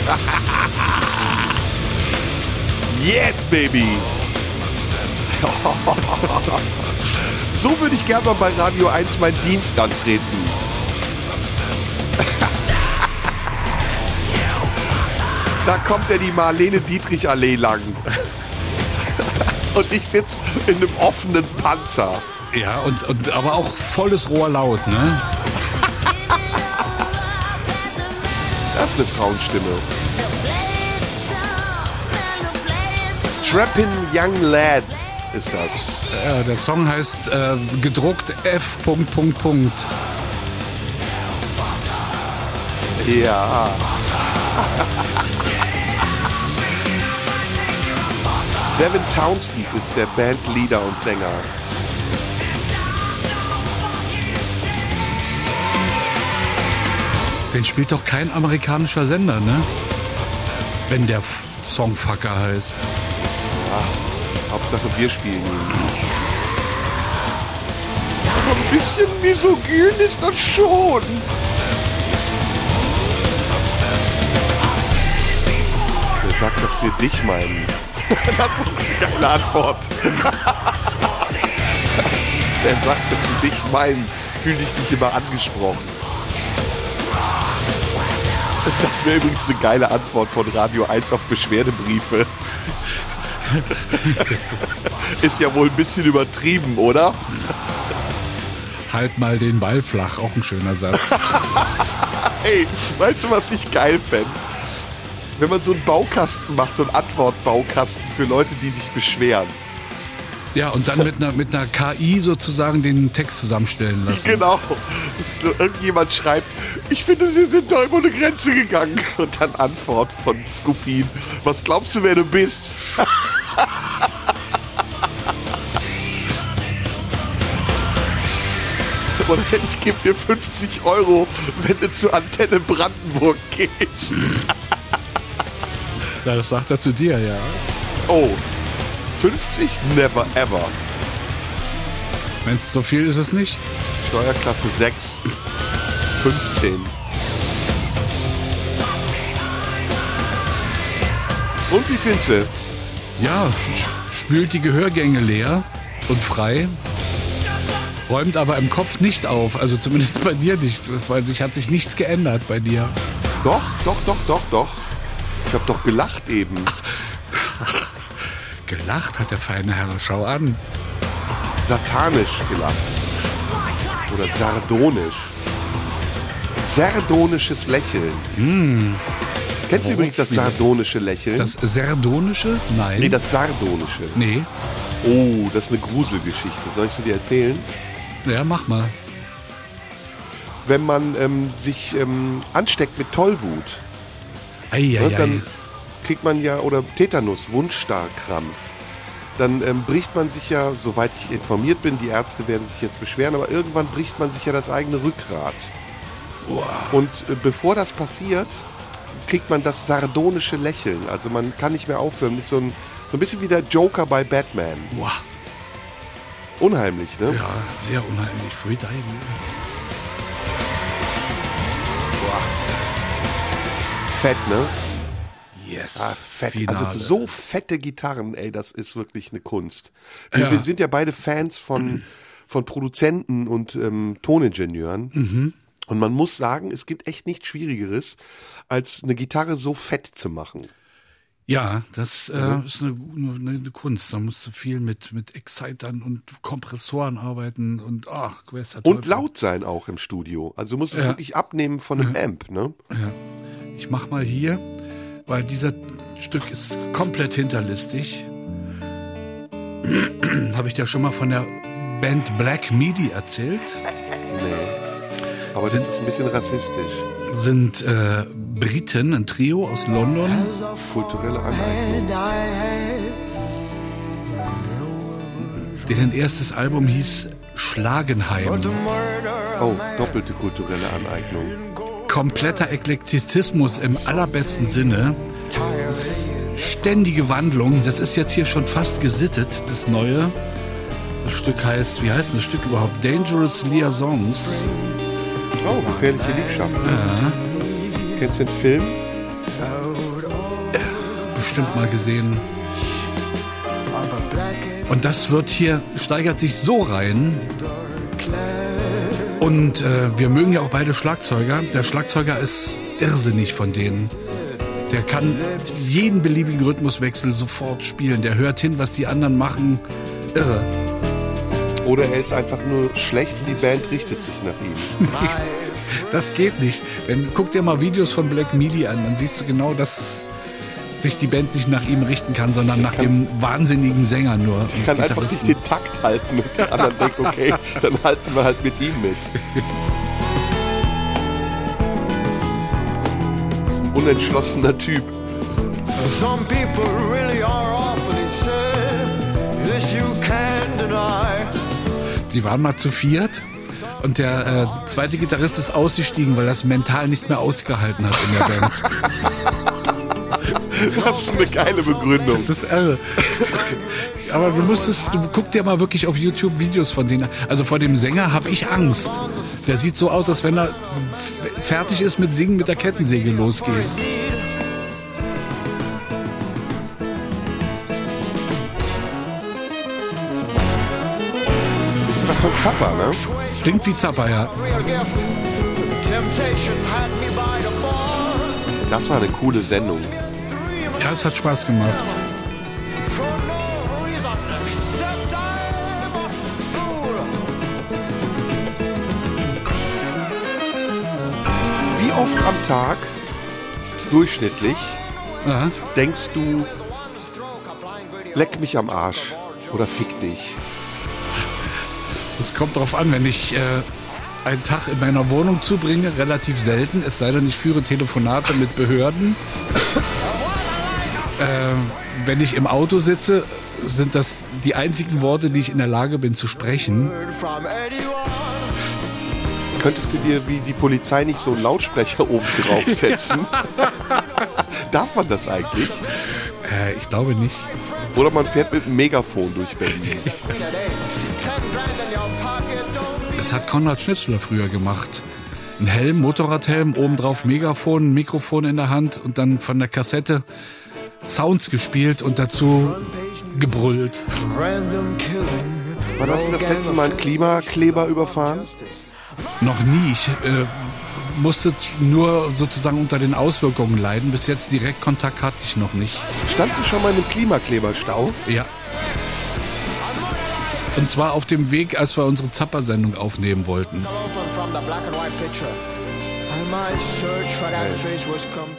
yes, baby. so würde ich gerne mal bei Radio 1 meinen Dienst antreten. da kommt ja die Marlene Dietrich Allee lang. Und ich sitze in einem offenen Panzer. ja, und, und aber auch volles Rohr laut, ne? Das ist eine Frauenstimme. Strappin' Young Lad ist das. Äh, der Song heißt äh, gedruckt F. Punkt, Punkt, Punkt. Ja. Devin Townsend ist der Bandleader und Sänger. Den spielt doch kein amerikanischer Sender, ne? Wenn der Songfucker heißt. Hauptsache wir spielen ihn. Aber ein bisschen misogyn ist das schon. Wer sagt, dass wir dich meinen? das ist eine geile Antwort. Wer sagt, dass wir dich meinen, fühl dich nicht immer angesprochen. Das wäre übrigens eine geile Antwort von Radio 1 auf Beschwerdebriefe. Ist ja wohl ein bisschen übertrieben, oder? Halt mal den Ball flach, auch ein schöner Satz. Ey, weißt du, was ich geil fände? Wenn man so einen Baukasten macht, so einen Antwortbaukasten für Leute, die sich beschweren. Ja, und dann mit einer, mit einer KI sozusagen den Text zusammenstellen lassen. Genau. Irgendjemand schreibt, ich finde, sie sind da über eine Grenze gegangen. Und dann Antwort von Skupin. Was glaubst du, wer du bist? Oder ich gebe dir 50 Euro, wenn du zur Antenne Brandenburg gehst. Ja, das sagt er zu dir, ja. Oh, 50? Never ever. Wenn es so viel ist, ist es nicht. Steuerklasse 6. 15. Und wie findest du? Ja, spült die Gehörgänge leer und frei. Räumt aber im Kopf nicht auf, also zumindest bei dir nicht, weil sich hat sich nichts geändert bei dir. Doch, doch, doch, doch, doch. Ich hab doch gelacht eben. Gelacht hat der feine Herr, schau an. Satanisch gelacht. Oder sardonisch. Sardonisches Lächeln. Kennst du übrigens das sardonische Lächeln? Das Serdonische? Nein. nee, das sardonische. nee. Oh, das ist eine Gruselgeschichte. Soll ich sie dir erzählen? Ja, mach mal. Wenn man ähm, sich ähm, ansteckt mit Tollwut, Ei, ne, ei, ei. dann kriegt man ja, oder Tetanus, Wundstarkrampf, dann ähm, bricht man sich ja, soweit ich informiert bin, die Ärzte werden sich jetzt beschweren, aber irgendwann bricht man sich ja das eigene Rückgrat. Und äh, bevor das passiert, kriegt man das sardonische Lächeln. Also man kann nicht mehr aufhören. Ist so ein, so ein bisschen wie der Joker bei Batman. Boah, Unheimlich, ne? ja, sehr unheimlich. Free Diving. Fett, ne? Yes. Ah, fett. Finale. Also so fette Gitarren, ey, das ist wirklich eine Kunst. Wir, Ja. wir sind ja beide Fans von, von Produzenten und ähm, Toningenieuren. Mhm. Und man muss sagen, es gibt echt nichts Schwierigeres, als eine Gitarre so fett zu machen. Ja, das äh, Mhm. ist eine, eine, eine Kunst. Da musst du viel mit, mit Excitern und Kompressoren arbeiten und ach, ist der Und laut sein auch im Studio. Also muss es Ja. wirklich abnehmen von einem Amp, ne? Ja. Ich mach mal hier, weil dieser Stück ist komplett hinterlistig. Habe ich dir schon mal von der Band Black Midi erzählt? Nee. Aber Sind- das ist ein bisschen rassistisch. Sind äh, Briten, ein Trio aus London. Kulturelle Aneignung. Deren erstes Album hieß Schlagenheim. Oh, doppelte kulturelle Aneignung. Kompletter Eklektizismus im allerbesten Sinne. Ständige Wandlung. Das ist jetzt hier schon fast gesittet, das Neue. Das Stück heißt, wie heißt denn das Stück überhaupt? Dangerous Liaisons. Oh, gefährliche Liebschaft. Kennst du den Film? Bestimmt mal gesehen. Und das wird hier, steigert sich so rein. Und äh, wir mögen ja auch beide Schlagzeuger. Der Schlagzeuger ist irrsinnig von denen. Der kann jeden beliebigen Rhythmuswechsel sofort spielen. Der hört hin, was die anderen machen. Irre. Oder er ist einfach nur schlecht, die Band richtet sich nach ihm. Das geht nicht. Wenn, guck dir mal Videos von Black Midi an, dann siehst du genau, dass sich die Band nicht nach ihm richten kann, sondern nach dem wahnsinnigen Sänger nur. und kann einfach nicht den Takt halten und die anderen denken, okay, dann halten wir halt mit ihm mit. Das ist ein unentschlossener Typ. Some people really are awfully sad. This you can't deny. Die waren mal zu viert und der äh, zweite Gitarrist ist ausgestiegen, weil er es mental nicht mehr ausgehalten hat in der Band. Das ist eine geile Begründung. Das ist irre. Aber du musstest, du guck dir mal wirklich auf YouTube Videos von denen. Also vor dem Sänger habe ich Angst. Der sieht so aus, als wenn er fertig ist mit Singen mit der Kettensäge losgeht. Zappa, ne? Klingt wie Zappa, ja. Das war eine coole Sendung. Ja, es hat Spaß gemacht. Wie oft am Tag, durchschnittlich, Aha. denkst du, leck mich am Arsch oder fick dich? Es kommt drauf an, wenn ich äh, einen Tag in meiner Wohnung zubringe, relativ selten, es sei denn, ich führe Telefonate mit Behörden. äh, wenn ich im Auto sitze, sind das die einzigen Worte, die ich in der Lage bin zu sprechen. Könntest du dir wie die Polizei nicht so einen Lautsprecher oben draufsetzen? Darf man das eigentlich? Äh, ich glaube nicht. Oder man fährt mit einem Megafon durch Berlin. Das hat Konrad Schnitzler früher gemacht. Ein Helm, Motorradhelm, obendrauf Megafon, ein Mikrofon in der Hand und dann von der Kassette Sounds gespielt und dazu gebrüllt. random killing. Wann hast du das letzte Mal einen Klimakleber überfahren? Noch nie. Ich äh, musste nur sozusagen unter den Auswirkungen leiden. Bis jetzt Direktkontakt hatte ich noch nicht. Standst du schon mal in einem Klimakleberstau? Ja. Und zwar auf dem Weg, als wir unsere Zapper-Sendung aufnehmen wollten.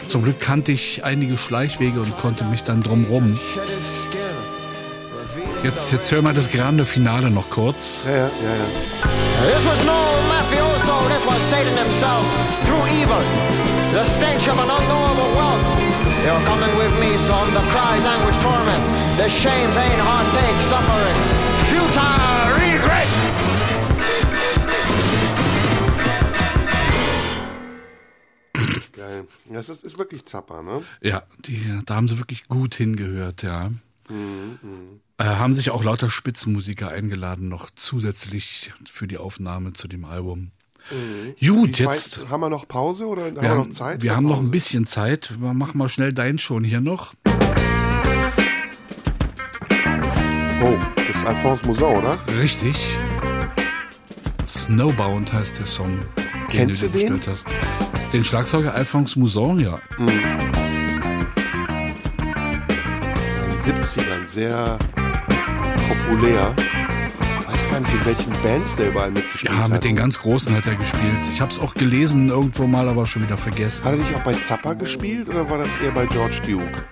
Zum Glück kannte ich einige Schleichwege und konnte mich dann drumrum. Jetzt, jetzt hören wir das grande Finale noch kurz. Ja, ja, ja, ja. This was no mafioso, this was Satan himself, through evil, the stench of an unknowable wealth. They were coming with me, son, the cries, anguish, torment, the shame, pain, heartache, suffering, futile regret. Geil. Das ist, ist wirklich Zapper, ne? Ja, die, da haben sie wirklich gut hingehört, ja. Äh, haben sich auch lauter Spitzenmusiker eingeladen, noch zusätzlich für die Aufnahme zu dem Album. Gut, Wie jetzt. weit- haben wir noch Pause oder haben wir, Wir noch haben, Zeit? wir haben noch Pause? ein bisschen Zeit. Mach mal schnell deinen schon hier noch. Oh, das ist Alphonse Mouzon, oder? Richtig. Snowbound heißt der Song, den Kennst du du dir den? bestellt hast. Den Schlagzeuger Alphonse Mouzon, ja. In den 70ern sehr populär. Ich weiß gar nicht, in welchen Bands der überall mitgespielt Ja, hat. mit den ganz Großen hat er gespielt. Ich habe es auch gelesen irgendwo mal, aber schon wieder vergessen. Hat er nicht auch bei Zappa gespielt oder war das eher bei George Duke?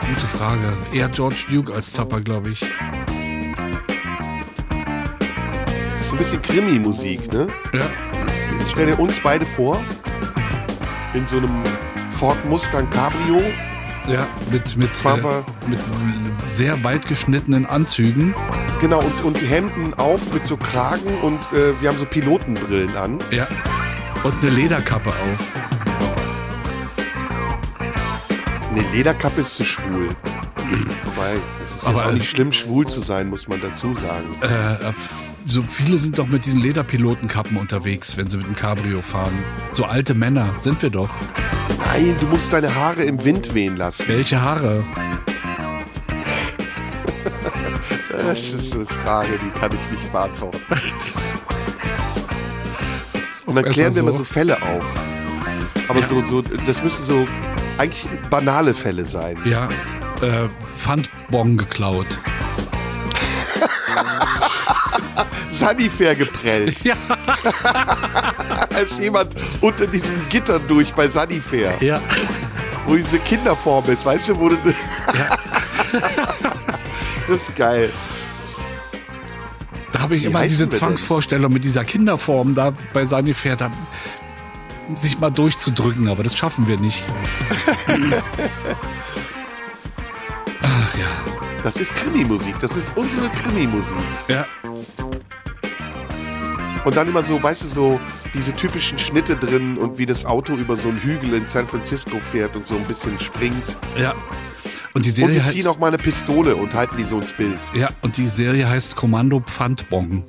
Gute Frage. Eher George Duke als Zappa, glaube ich. Das ist so ein bisschen Krimi-Musik, ne? Ja. Jetzt stell dir uns beide vor, in so einem Ford Mustang Cabrio. Ja, mit, mit, äh, mit sehr weit geschnittenen Anzügen. Genau, und, und Hemden auf mit so Kragen und äh, wir haben so Pilotenbrillen an. Ja. Und eine Lederkappe auf. Eine Lederkappe ist zu schwul. Wobei, es ist Aber, auch äh, nicht schlimm, schwul zu sein, muss man dazu sagen. Äh, so viele sind doch mit diesen Lederpilotenkappen unterwegs, wenn sie mit dem Cabrio fahren. So alte Männer sind wir doch. Nein, du musst deine Haare im Wind wehen lassen. Welche Haare? Das ist eine Frage, die kann ich nicht beantworten. Und dann klären wir so. immer so Fälle auf. Aber Ja. so, so, das müssen so eigentlich banale Fälle sein. Ja, äh, Pfandbon geklaut. Sunnyfair geprellt. Ja. Als jemand unter diesem Gitter durch bei Sunnyfair, Ja. wo diese Kinderform ist, weißt du, wo du. das ist geil. Da habe ich Wie immer diese wir denn? Zwangsvorstellung mit dieser Kinderform da bei Sanifair, da sich mal durchzudrücken, aber das schaffen wir nicht. Ach ja. Das ist Krimi-Musik. Das ist unsere Krimi-Musik. Ja, Und dann immer so, weißt du, so diese typischen Schnitte drin und wie das Auto über so einen Hügel in San Francisco fährt und so ein bisschen springt. ja. Und die Und Serie die ziehen heißt, auch mal eine Pistole und halten die so ins Bild. ja, und die Serie heißt Kommando Pfandbon.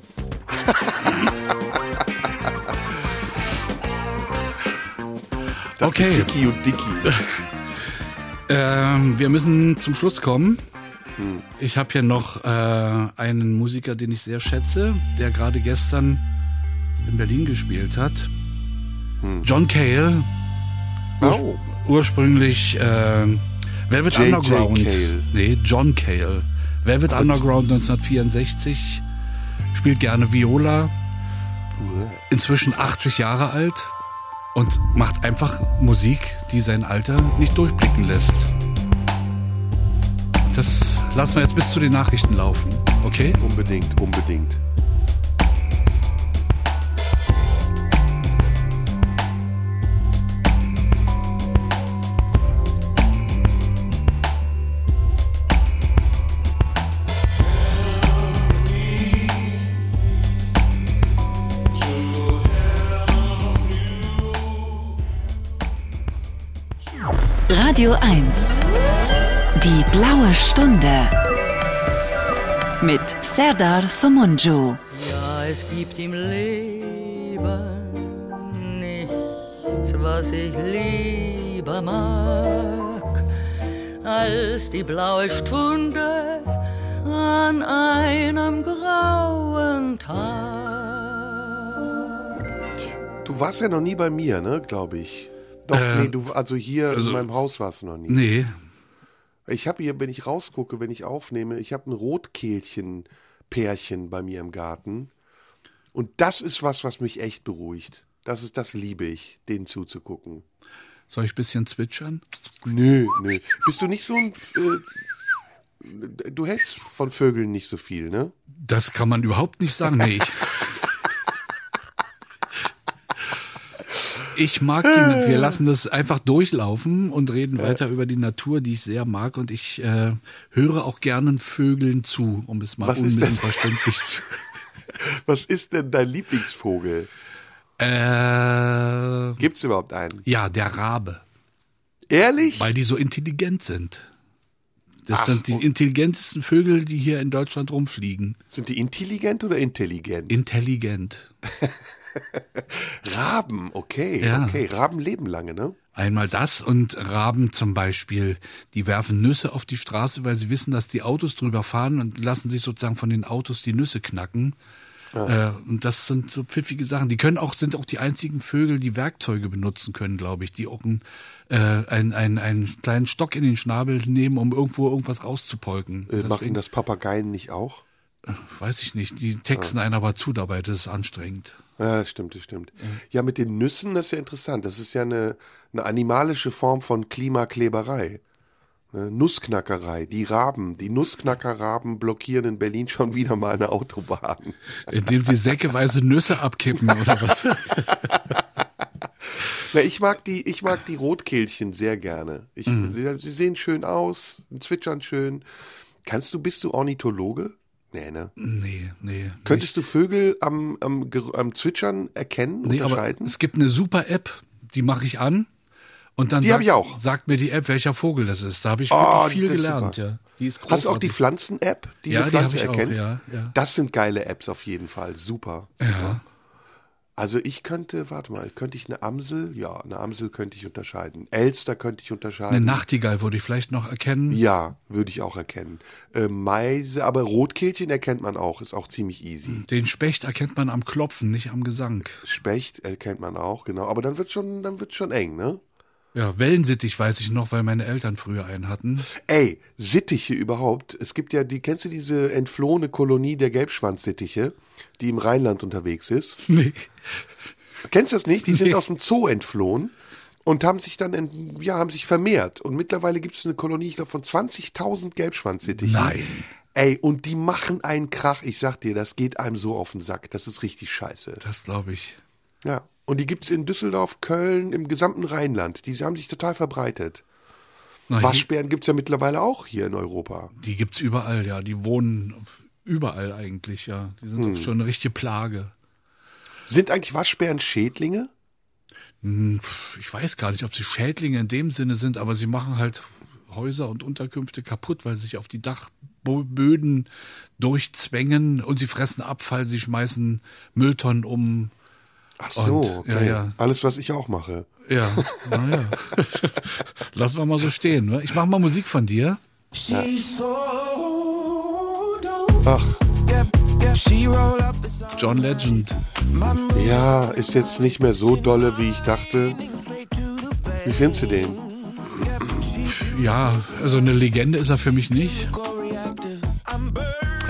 Okay. Ficky und Dicky. Ähm, wir müssen zum Schluss kommen. Hm. Ich habe hier noch äh, einen Musiker, den ich sehr schätze, der gerade gestern in Berlin gespielt hat. Hm. John Cale, urs Oh. ursprünglich äh, Velvet J.J. Underground. Cale. Nee, John Cale. Velvet Underground 1964. Spielt gerne Viola. Inzwischen 80 Jahre alt. Und macht einfach Musik, die sein Alter nicht durchblicken lässt. Das lassen wir jetzt bis zu den Nachrichten laufen, okay? Unbedingt, unbedingt. Radio 1. Die blaue Stunde. Mit Serdar Somunju. Ja, es gibt im Leben nichts, was ich lieber mag, als die blaue Stunde an einem grauen Tag. Du warst ja noch nie bei mir, ne, glaube ich. Doch, Äh, nee, du, also hier also- in meinem Haus warst du noch nie. Nee, Ich habe hier, wenn ich rausgucke, wenn ich aufnehme, ich habe ein Rotkehlchen-Pärchen bei mir im Garten. Und das ist was, was mich echt beruhigt. Das ist, das liebe ich, denen zuzugucken. soll ich ein bisschen zwitschern? Nö, nö. Bist du nicht so ein. Äh, du hältst von Vögeln nicht so viel, ne? Das kann man überhaupt nicht sagen. Nee, ich, mag die, wir lassen das einfach durchlaufen und reden weiter über die Natur, die ich sehr mag. Und ich äh, höre auch gerne Vögeln zu, um es mal unmissverständlich zu. Was ist denn dein Lieblingsvogel? Äh, Gibt's überhaupt einen? ja, der Rabe, Ehrlich? weil die so intelligent sind. Das Ach, sind die intelligentesten Vögel, die hier in Deutschland rumfliegen. Sind die intelligent oder intelligent? Intelligent. Raben, okay, Ja. okay. Raben leben lange, ne? Einmal das und Raben zum Beispiel, die werfen Nüsse auf die Straße, weil sie wissen, dass die Autos drüber fahren und lassen sich sozusagen von den Autos die Nüsse knacken. Äh, und das sind so pfiffige Sachen. Die können auch, sind auch die einzigen Vögel, die Werkzeuge benutzen können, glaube ich, die auch einen, äh, einen, einen, einen kleinen Stock in den Schnabel nehmen, um irgendwo irgendwas rauszupolken. Äh, machen das Papageien nicht auch? weiß ich nicht. Die texten einen aber zu dabei, das ist anstrengend. Ja, das stimmt, das stimmt. Ja, mit den Nüssen, das ist ja interessant. Das ist ja eine, eine animalische Form von Klimakleberei. Ne, Nussknackerei. Die Raben, die Nussknackerraben blockieren in Berlin schon wieder mal eine Autobahn. Indem sie säckeweise Nüsse abkippen oder was. Na, ich mag die, ich mag die Rotkehlchen sehr gerne. Ich, sie, sie sehen schön aus, zwitschern schön. Kannst du, bist du Ornithologe? Nee, ne? Nee, nee. Könntest du Vögel am, am, am Zwitschern erkennen, Nee, aber unterscheiden? es gibt eine super App, die mache ich an. Und dann Die sagt, auch. sagt mir die App, welcher Vogel das ist. Da habe ich Oh, wirklich viel gelernt. Ja. Die ist großartig. Hast du auch die Pflanzen-App, die Ja, die Pflanze ich auch, erkennt? ja, ja. Das sind geile Apps auf jeden Fall. Super. super. Ja. Also ich könnte, warte mal, könnte ich eine Amsel? Ja, eine Amsel könnte ich unterscheiden. Elster könnte ich unterscheiden. Eine Nachtigall würde ich vielleicht noch erkennen. Ja, würde ich auch erkennen. Äh, Meise, aber Rotkehlchen erkennt man auch, ist auch ziemlich easy. Den Specht erkennt man am Klopfen, nicht am Gesang. Specht erkennt man auch, genau. Aber dann wird schon, dann wird schon eng, ne? Ja, Wellensittich weiß ich noch, weil meine Eltern früher einen hatten. Ey, Sittiche überhaupt. Es gibt ja die, kennst du diese entflohene Kolonie der Gelbschwanzsittiche, die im Rheinland unterwegs ist? Nee. Kennst du das nicht? Die sind Nee. aus dem Zoo entflohen und haben sich dann, ja, haben sich vermehrt. Und mittlerweile gibt es eine Kolonie, ich glaube, von 20.000 Gelbschwanzsittichen. Nein. Ey, und die machen einen Krach. Ich sag dir, das geht einem so auf den Sack. Das ist richtig scheiße. Das glaube ich. Ja. Und die gibt's in Düsseldorf, Köln, im gesamten Rheinland. Die haben sich total verbreitet. Na, Waschbären gibt's ja mittlerweile auch hier in Europa. Die gibt's überall, ja. Die wohnen überall eigentlich, ja. Die sind Hm. schon eine richtige Plage. Sind eigentlich Waschbären Schädlinge? Hm, Ich weiß gar nicht, ob sie Schädlinge in dem Sinne sind, aber sie machen halt Häuser und Unterkünfte kaputt, weil sie sich auf die Dachböden durchzwängen und sie fressen Abfall, sie schmeißen Mülltonnen um. Ach so, Und, okay. ja, ja. Alles, was ich auch mache. Ja, naja. Lassen wir mal so stehen. Ne? Ich mache mal Musik von dir. Ach, John Legend. ja, ist jetzt nicht mehr so dolle, wie ich dachte. Wie findest du den? Ja, also eine Legende ist er für mich nicht.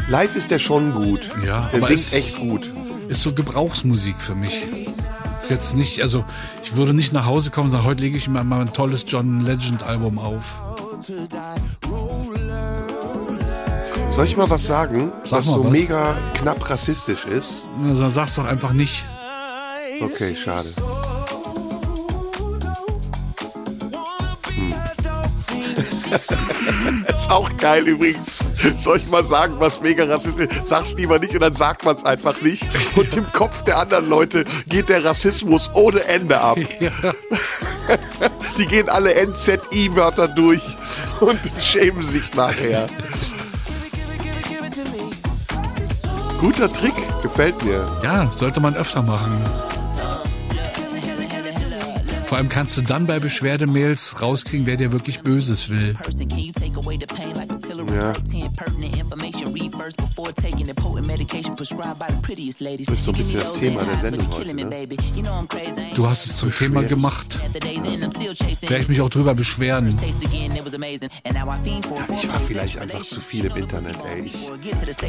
Live ist der schon gut. Ja, der aber singt es- echt gut. Ist so Gebrauchsmusik für mich. Ist jetzt nicht, also ich würde nicht nach Hause kommen und sagen, heute lege ich mir mal ein tolles John Legend Album auf. Soll ich mal was sagen, Sag was mal so was. mega knapp rassistisch ist? Also sag's doch einfach nicht. Okay, schade. ist auch geil übrigens. Soll ich mal sagen, was mega rassistisch ist? Sag's lieber nicht und dann sagt man's einfach nicht. Und im Kopf der anderen Leute geht der Rassismus ohne Ende ab. Die gehen alle NZI-Wörter durch und schämen sich nachher. Guter Trick, gefällt mir. Ja, sollte man öfter machen. Vor allem kannst du dann bei Beschwerdemails rauskriegen, wer dir wirklich Böses will. Ja. Das ist so ein bisschen das Thema der Sendung heute, ne? Du hast es zum Thema gemacht. Werde ich mich auch drüber beschweren. Ich war vielleicht einfach zu viel im Internet, ey. Ich,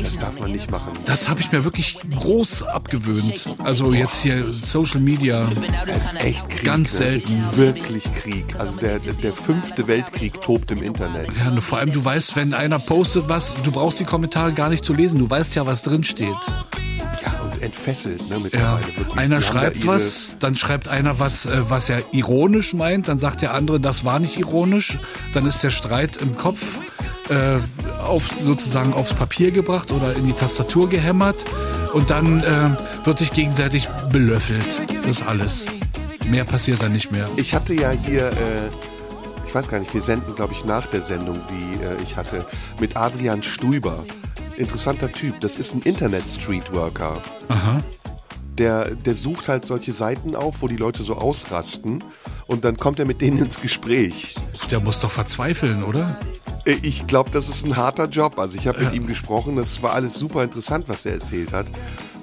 das darf man nicht machen. Das habe ich mir wirklich groß abgewöhnt. Also jetzt hier Social Media. Es ist echt Krieg. Ganz ne? Wirklich Krieg. Also der, der, fünfte Weltkrieg tobt im Internet. Ja, nur vor allem, du weißt, wenn einer postet was, du brauchst die Kommentare gar nicht zu lesen. Du weißt ja, was drin steht. Ja, und entfesselt, ne, Ja, einer da schreibt ihre- was, dann schreibt einer was, äh, was er ironisch meint, dann sagt der andere, das war nicht ironisch, dann ist der Streit im Kopf äh, auf, sozusagen aufs Papier gebracht oder in die Tastatur gehämmert und dann äh, wird sich gegenseitig belöffelt. Das ist alles. Mehr passiert dann nicht mehr. Ich hatte ja hier, äh, ich weiß gar nicht, wir senden, glaube ich, nach der Sendung, die äh, ich hatte, mit Adrian Stuiber. Interessanter Typ. Das ist ein Internet-Streetworker. Aha. Der, der sucht halt solche Seiten auf, wo die Leute so ausrasten. Und dann kommt er mit denen ins Gespräch. Der muss doch verzweifeln, oder? Äh, Ich glaube, das ist ein harter Job. Also ich habe mit ihm gesprochen, das war alles super interessant, was er erzählt hat.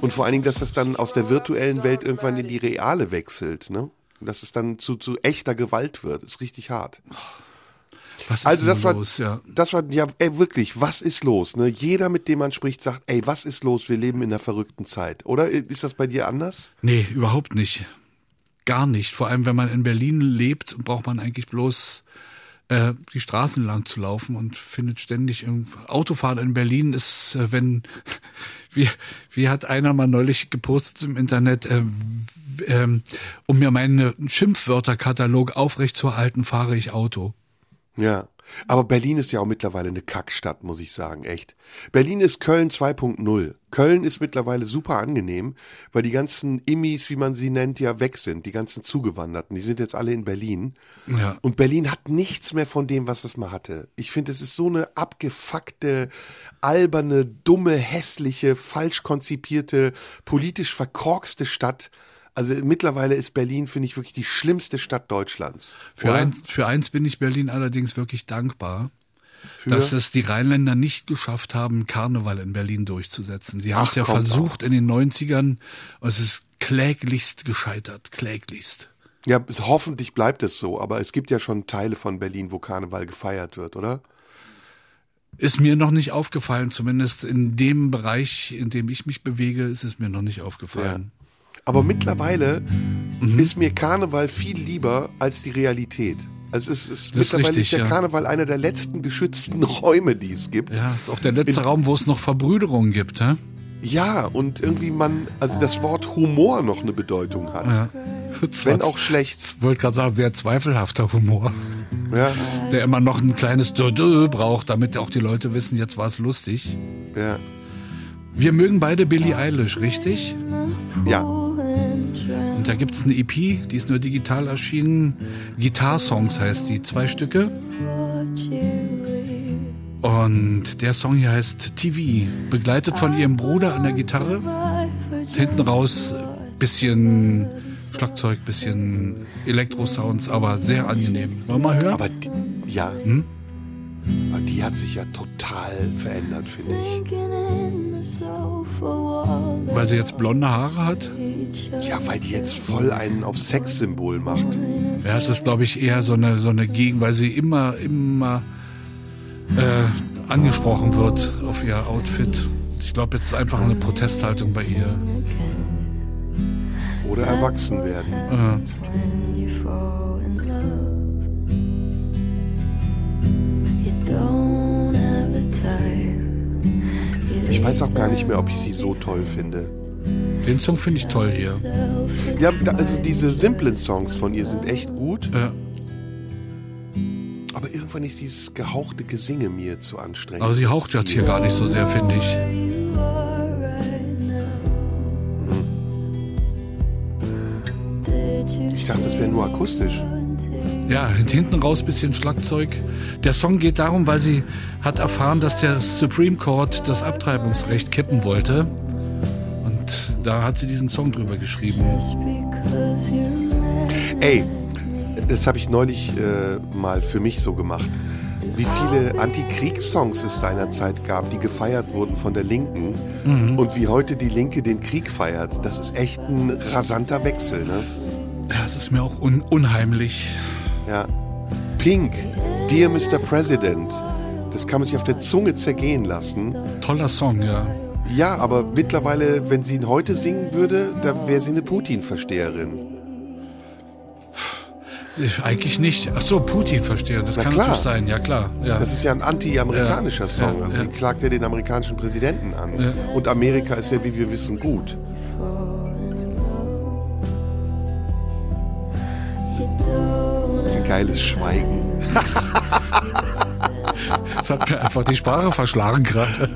Und vor allen Dingen, dass das dann aus der virtuellen Welt irgendwann in die reale wechselt, ne? Dass es dann zu, zu echter Gewalt wird. Ist richtig hart. Was ist Also das war, los? Ja. das war, ja, ey, wirklich, was ist los? Ne? Jeder, mit dem man spricht, sagt, ey, was ist los? Wir leben in einer verrückten Zeit. Oder ist das bei dir anders? Nee, überhaupt nicht. Gar nicht. Vor allem, wenn man in Berlin lebt, braucht man eigentlich bloß äh, die Straßen lang zu laufen und findet ständig. Autofahren in Berlin ist, äh, wenn, wie, wie hat einer mal neulich gepostet im Internet, äh, ähm, um mir meinen Schimpfwörterkatalog aufrechtzuerhalten, fahre ich Auto. Ja. Aber Berlin ist ja auch mittlerweile eine Kackstadt, muss ich sagen, echt. Berlin ist Köln 2.0. Köln ist mittlerweile super angenehm, weil die ganzen Immis, wie man sie nennt, ja weg sind. Die ganzen Zugewanderten, die sind jetzt alle in Berlin. Ja. Und Berlin hat nichts mehr von dem, was es mal hatte. Ich finde, es ist so eine abgefuckte, alberne, dumme, hässliche, falsch konzipierte, politisch verkorkste Stadt. Also mittlerweile ist Berlin, finde ich, wirklich die schlimmste Stadt Deutschlands. Für Oder? eins, für eins bin ich Berlin allerdings wirklich dankbar. Für? dass es die Rheinländer nicht geschafft haben, Karneval in Berlin durchzusetzen. Sie haben es ja versucht in den 90ern und es ist kläglichst gescheitert, kläglichst. Ja, es, hoffentlich bleibt es so, aber es gibt ja schon Teile von Berlin, wo Karneval gefeiert wird, oder? Ist mir noch nicht aufgefallen, zumindest in dem Bereich, in dem ich mich bewege, ist es mir noch nicht aufgefallen. Aber mittlerweile Mhm. ist mir Karneval viel lieber als die Realität. Also es ist, Das ist mittlerweile richtig, ist der ja. Karneval einer der letzten geschützten Räume, die es gibt. Ja, ist auch der letzte In- Raum, wo es noch Verbrüderungen gibt, hä? Ja, und irgendwie man, also das Wort Humor noch eine Bedeutung hat. Ja. Wenn auch schlecht. Ich wollte gerade sagen, sehr zweifelhafter Humor, Ja, der immer noch ein kleines Dö braucht, damit auch die Leute wissen, jetzt war es lustig. ja, Wir mögen beide Billie Eilish, richtig? ja. Und da gibt's eine EP, die ist nur digital erschienen. Guitar Songs heißt die, zwei Stücke. Und der Song hier heißt TV, begleitet von ihrem Bruder an der Gitarre. Hinten raus bisschen Schlagzeug, bisschen Elektrosounds, aber sehr angenehm. Wollen wir mal hören? Aber die, ja. Hm? Aber die hat sich ja total verändert, finde ich. Weil sie jetzt blonde Haare hat? Ja, weil die jetzt voll einen auf Sexsymbol macht. Ja, es ist, glaube ich, eher so eine, so eine Gegend, weil sie immer, immer äh, angesprochen wird auf ihr Outfit. Ich glaube, jetzt ist einfach eine Protesthaltung bei ihr. Oder erwachsen werden. when Ich weiß auch gar nicht mehr, ob ich sie so toll finde. Den Song finde ich toll hier. Ja, also diese simplen Songs von ihr sind echt gut, Ja. aber irgendwann ist dieses gehauchte Gesinge mir zu anstrengend. Aber sie haucht jetzt hier gar nicht so sehr, finde ich. you Ich dachte, das wäre nur akustisch. Ja, hinten raus bisschen Schlagzeug. Der Song geht darum, weil sie hat erfahren, dass der Supreme Court das Abtreibungsrecht kippen wollte. Und da hat sie diesen Song drüber geschrieben. Ey, das habe ich neulich äh, mal für mich so gemacht. Wie viele Antikriegssongs es seinerzeit gab, die gefeiert wurden von der Linken und wie heute die Linke den Krieg feiert. Das ist echt ein rasanter Wechsel, ne? Ja, es ist mir auch un unheimlich. Ja. Pink, Dear Mr. President. Das kann man sich auf der Zunge zergehen lassen. Toller Song, ja. Ja, aber mittlerweile, wenn sie ihn heute singen würde, dann wäre sie eine Putin-Versteherin. Ich, eigentlich nicht. Ach so, Putin verstehe. Das Na kann klar. natürlich sein, ja klar. Ja. Das ist ja ein anti-amerikanischer Ja, Song. ja, also sie ja. klagt ja den amerikanischen Präsidenten an. Und Amerika ist ja, wie wir wissen, gut. Geiles Schweigen. Das hat mir einfach die Sprache verschlagen gerade.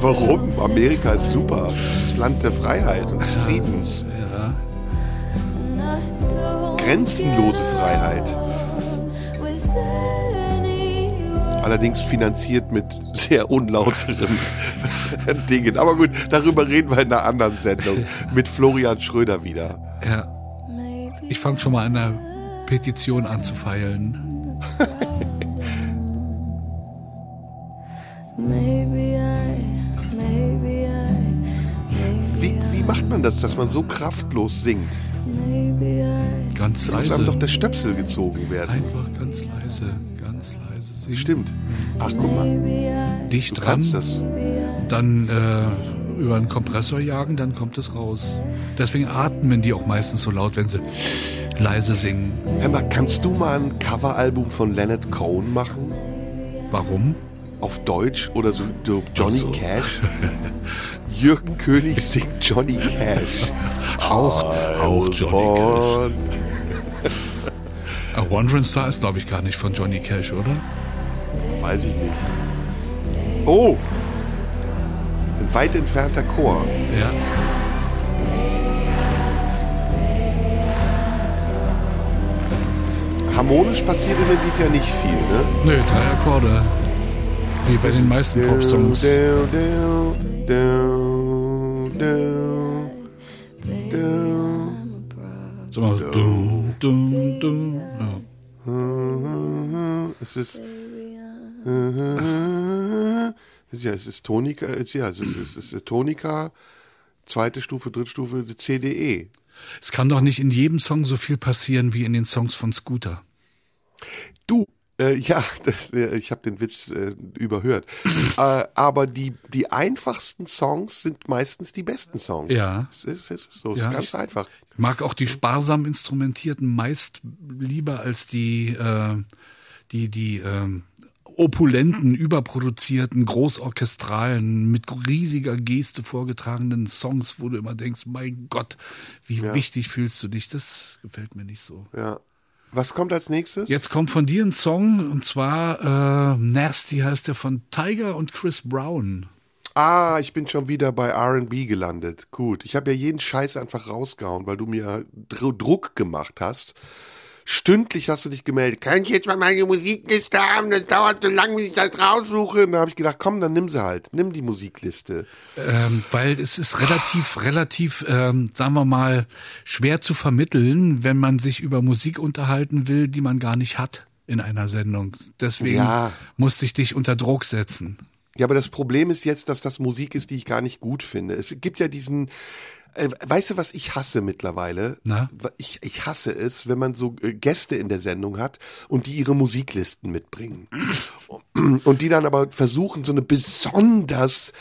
Warum? Amerika ist super. Das Land der Freiheit und des Friedens. Ja. Grenzenlose Freiheit. Allerdings finanziert mit sehr unlauteren Dingen. Aber gut, darüber reden wir in einer anderen Sendung. Mit Florian Schröder wieder. ja. Ich fange schon mal an einer Petition an zu feilen. Maybe I, maybe I, Wie, wie macht man das, dass man so kraftlos singt? Ganz Da muss einem doch leise. der Stöpsel gezogen werden. Einfach ganz leise, ganz leise singen. Stimmt. Ach, guck mal. Dicht Du dran, das. dann äh, über einen Kompressor jagen, dann kommt es raus. Deswegen atmen die auch meistens so laut, wenn sie leise singen. Mal, kannst du mal ein Coveralbum von Leonard Cohen machen? Warum? Auf Deutsch oder so, so Johnny so. Cash? Jürgen König singt Johnny Cash. Auch, auch Johnny. Cash. A Wandering Star ist, glaube ich, gar nicht von Johnny Cash, oder? Weiß ich nicht. Oh! Ein weit entfernter Chor. Ja. Harmonisch passiert in dem Lied ja nicht viel, ne? Nö, drei Akkorde. Wie bei den meisten Popsongs. Sag mal, so, dum, dum, dum. Ja. Es ist. Ja, es ist Tonika, ja, es ist, es ist Tonika, zweite Stufe, dritte Stufe, CDE. Es kann doch nicht in jedem Song so viel passieren wie in den Songs von Scooter. Du, äh, ja, das, äh, ich habe den Witz äh, überhört. äh, aber die, die einfachsten Songs sind meistens die besten Songs. Ja. Es ist, es ist so, es Ja, ist ganz einfach. Ich mag auch die sparsam instrumentierten meist lieber als die, äh, die, die ähm, opulenten, überproduzierten, großorchestralen, mit riesiger Geste vorgetragenen Songs, wo du immer denkst, mein Gott, wie wichtig fühlst du dich? Das gefällt mir nicht so. Ja. Was kommt als nächstes? Jetzt kommt von dir ein Song, und zwar äh, Nasty heißt der von Tiger und Chris Brown. Ah, ich bin schon wieder bei RB gelandet. Gut. Ich habe ja jeden Scheiß einfach rausgehauen, weil du mir Dr Druck gemacht hast. Stündlich hast du dich gemeldet. Kann ich jetzt mal meine Musikliste haben? Das dauert so lange, bis ich das raussuche. Und da habe ich gedacht, komm, dann nimm sie halt. Nimm die Musikliste. Ähm, weil es ist relativ, relativ, ähm, sagen wir mal, schwer zu vermitteln, wenn man sich über Musik unterhalten will, die man gar nicht hat in einer Sendung. Deswegen Ja. musste ich dich unter Druck setzen. Ja, aber das Problem ist jetzt, dass das Musik ist, die ich gar nicht gut finde. Es gibt ja diesen, weißt du, was ich hasse mittlerweile? Na? Ich, ich hasse es, wenn man so äh, Gäste in der Sendung hat und die ihre Musiklisten mitbringen. und die dann aber versuchen, so eine besonders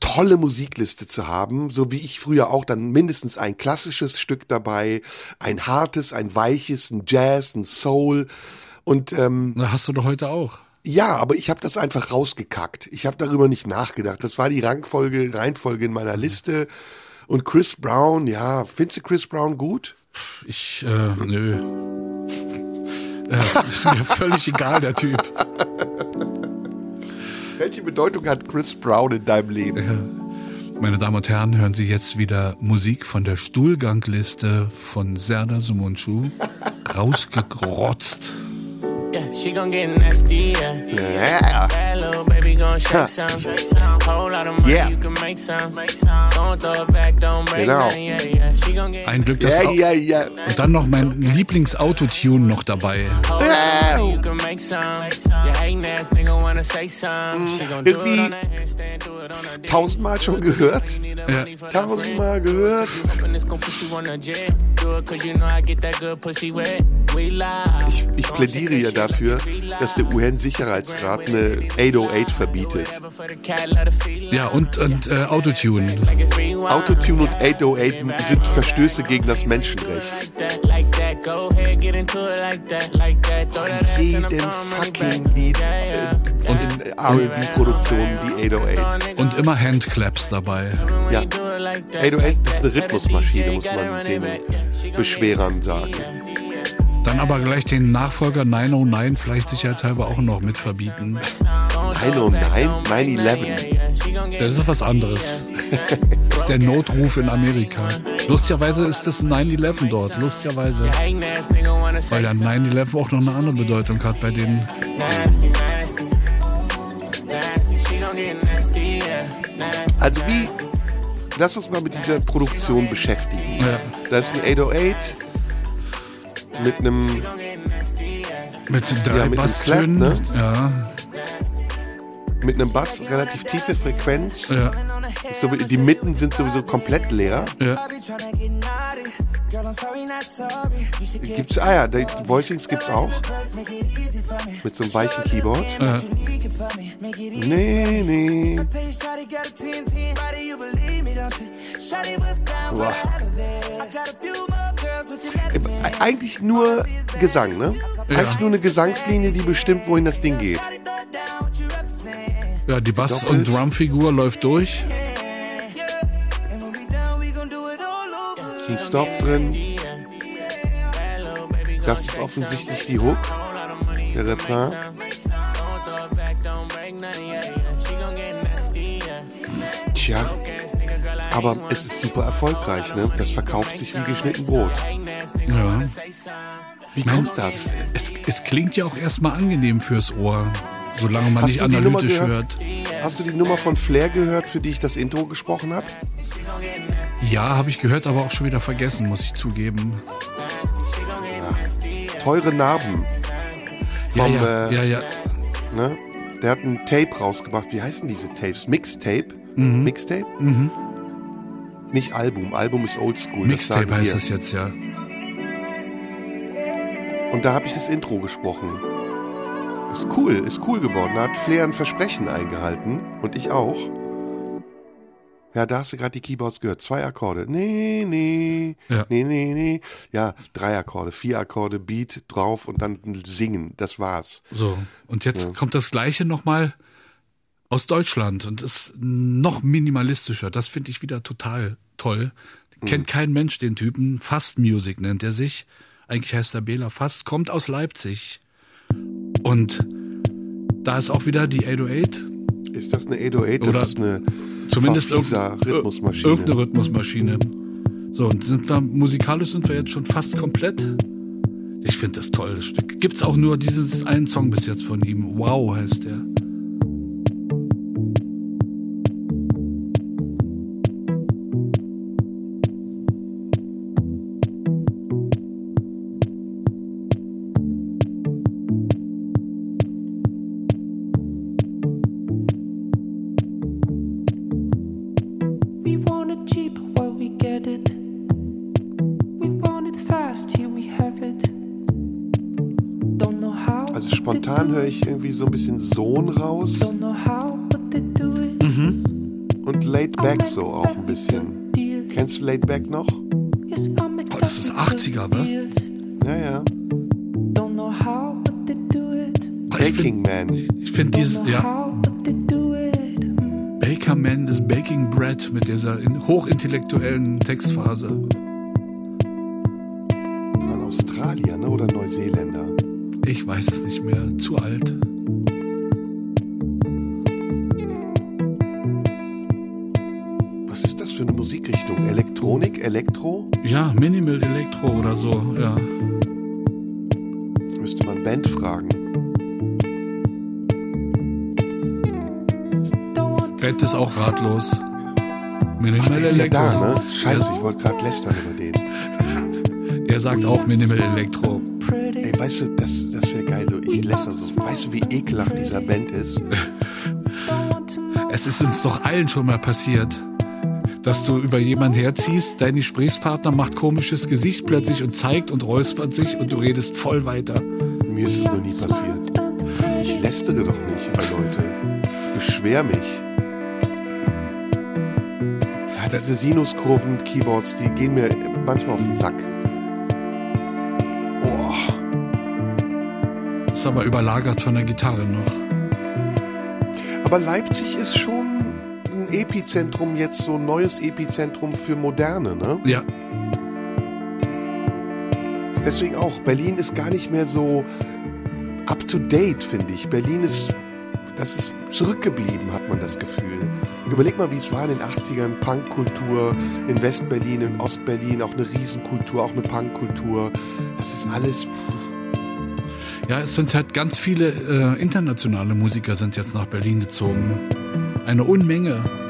tolle Musikliste zu haben, so wie ich früher auch, dann mindestens ein klassisches Stück dabei, ein hartes, ein weiches, ein Jazz, ein Soul. Und ähm, Na, hast du doch heute auch. ja, aber ich habe das einfach rausgekackt. Ich habe darüber nicht nachgedacht. Das war die Rangfolge, Reihenfolge in meiner Liste. Und Chris Brown, ja, findest du Chris Brown gut? Ich, äh, nö. äh, ist mir völlig egal, der Typ. Welche Bedeutung hat Chris Brown in deinem Leben? Meine Damen und Herren, hören Sie jetzt wieder Musik von der Stuhlgangliste von Serdar Sumunchu. Rausgegrotzt. Yeah, she gon' get nasty, yeah. Ja. Bad little baby gon' shake some. Whole lot of money, Yeah. you can make some. Don't throw it back, don't break Genau. down, yeah, yeah. She gon' get Ein Glück, dass auch, ja, ja. und dann noch mein Lieblings-Autotune noch dabei. whole lot of money, you can make some. You hating ass nigga wanna say some. She gon' do it Irgendwie on that handstand, do it on dick. Tausendmal schon gehört. Ja. Tausendmal gehört. Hoping this gon' put you on a jet. Do it cause you know I get that good pussy wet. Ich, ich plädiere ja dafür, dass der UN-Sicherheitsrat eine 808 verbietet. Ja, und, und äh, Autotune. Autotune und 808 sind Verstöße gegen das Menschenrecht. The fucking. Lied äh, und in R&B-Produktionen die 808. Und immer Handclaps dabei. Ja. Do it like that. 808 ist eine Rhythmusmaschine, muss man den Beschwerern sagen. Dann aber gleich den Nachfolger 909 vielleicht sicherheitshalber auch noch mit verbieten. 909, 911. Das ist was anderes. Das ist der Notruf in Amerika. Lustigerweise ist das 9-11 dort. Lustigerweise. Weil ja 9-11 auch noch eine andere Bedeutung hat bei denen. Also wie, lass uns mal mit dieser Produktion beschäftigen. Ja. Da ist ein 808 mit einem, Mit drei Ja, mit dem Basstönen. Clap, ne? Ja, mit einem Bass, relativ tiefe Frequenz. ja, So, die Mitten sind sowieso komplett leer. ja. Gibt's, ah ja, die Voicings gibt's auch. Mit so einem weichen Keyboard. ja. Nee, nee. Boah. Äh, Eigentlich nur Gesang, ne? Ja. Eigentlich nur eine Gesangslinie, die bestimmt, wohin das Ding geht. Ja, die Bass- und Drumfigur läuft durch. Ist ein Stop drin. Das ist offensichtlich die Hook, der Refrain. Tja, aber es ist super erfolgreich, ne? Das verkauft sich wie geschnitten Brot. Ja. Wie kommt das? Es, es klingt ja auch erstmal angenehm fürs Ohr, solange man Hast nicht analytisch hört. Hast du die Nummer von Flair gehört, für die ich das Intro gesprochen habe? Ja, habe ich gehört, aber auch schon wieder vergessen, muss ich zugeben. Teure Narben. Ja, Vom, ja, äh, ja, ja. Ne? Der hat ein Tape rausgebracht. Wie heißen diese Tapes? Mixtape? Mhm. Mixtape? Nicht Album. Album ist oldschool. das Mixtape sagen heißt wir. es jetzt ja. Und da habe ich das Intro gesprochen. Ist cool, ist cool geworden. Da hat Flair ein Versprechen eingehalten. Und ich auch. Ja, da hast du gerade die Keyboards gehört. Zwei Akkorde. Nee, nee. Ja. Nee, nee, nee. Ja, drei Akkorde, vier Akkorde, Beat drauf und dann Singen. Das war's. So. Und jetzt kommt das Gleiche nochmal aus Deutschland und ist noch minimalistischer. Das finde ich wieder total toll. Kennt kein Mensch den Typen. Fast Music nennt er sich. Eigentlich heißt er Bela Fast, kommt aus Leipzig. Und da ist auch wieder die 808. Ist das eine 808? Das Oder ist eine Zumindest Fafisa irgendein- Rhythmusmaschine. Irgendeine Rhythmusmaschine. So, und sind wir, musikalisch sind wir jetzt schon fast komplett. Ich finde das toll, das Stück. Gibt's auch nur dieses einen Song bis jetzt von ihm. Wow heißt der. Sohn raus. It. Und Laid Back so auch ein bisschen. Kennst du Laid Back noch? Oh, das ist 80er, wa? Ja, ja. Ich Baking finde Man. ich find dieses, ja. Baker Man is Baking Bread mit dieser in, hochintellektuellen Textphase. Von Australier, ne? Oder Neuseeländer. Ich weiß es nicht mehr, zu alt. Elektro oder so, ja. Müsste man Band fragen. Bett ist auch ratlos. Ach, Minimal der ist ja da, ne? Scheiße, ich wollte gerade lästern über den. Er sagt auch Minimal Elektro. Ey, weißt du, das, das wäre geil, so ich läster so. Weißt du, wie ekelhaft dieser Band ist? Es ist uns doch allen schon mal passiert, dass du über jemanden herziehst, dein Gesprächspartner macht komisches Gesicht plötzlich und zeigt und räuspert sich und du redest voll weiter. Mir ist es noch nie passiert. Ich lästere doch nicht über Leute. Beschwer mich. Ja, diese Sinuskurven, Keyboards, die gehen mir manchmal auf den Sack. Boah. Ist aber überlagert von der Gitarre noch. Aber Leipzig ist schon Epizentrum, jetzt so ein neues Epizentrum für Moderne, ne? Ja, Deswegen auch, Berlin ist gar nicht mehr so up to date, finde ich. Berlin ist, das ist zurückgeblieben, hat man das Gefühl. Überleg mal, wie es war in den 80ern, Punkkultur, in Westberlin, in Ostberlin, auch eine Riesenkultur, auch eine Punkkultur. Das ist alles, ja, es sind halt ganz viele äh, internationale Musiker sind jetzt nach Berlin gezogen. Eine Unmenge.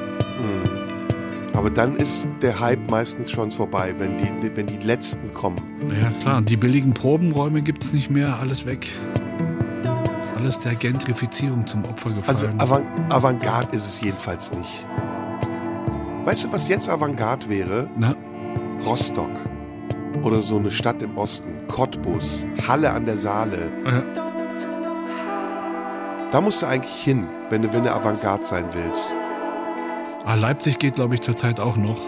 Aber dann ist der Hype meistens schon vorbei, wenn die, wenn die Letzten kommen. Ja klar, die billigen Probenräume gibt's nicht mehr, alles weg. Alles der Gentrifizierung zum Opfer Also gefallen. Avant Avantgarde ist es jedenfalls nicht. Weißt du, was jetzt Avantgarde wäre? Na, Rostock. Oder so eine Stadt im Osten. Cottbus. Halle an der Saale. how. Da musst du eigentlich hin, wenn du, wenn du Avantgarde sein willst. Ah, Leipzig geht, glaube ich, zurzeit auch noch.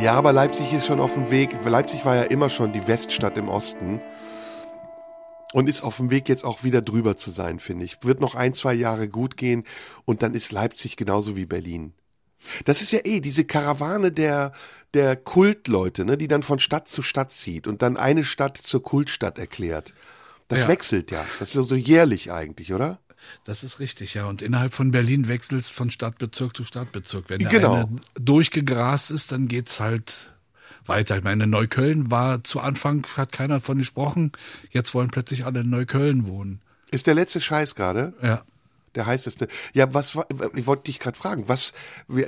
Ja, aber Leipzig ist schon auf dem Weg. Leipzig war ja immer schon die Weststadt im Osten. Und ist auf dem Weg jetzt auch wieder drüber zu sein, finde ich. Wird noch ein, zwei Jahre gut gehen und dann ist Leipzig genauso wie Berlin. Das ist ja eh diese Karawane der, der Kultleute, ne, die dann von Stadt zu Stadt zieht und dann eine Stadt zur Kultstadt erklärt. Das Ja. wechselt ja. Das ist so- so jährlich eigentlich, oder? Das ist richtig, ja. Und innerhalb von Berlin wechselst von Stadtbezirk zu Stadtbezirk. Wenn der Genau. eine durchgegrast ist, dann geht's halt weiter. Ich meine, Neukölln war zu Anfang, hat keiner davon gesprochen. Jetzt wollen plötzlich alle in Neukölln wohnen. Ist der letzte Scheiß gerade? Ja. Der heißeste. Ja, was war, ich wollte dich gerade fragen, was,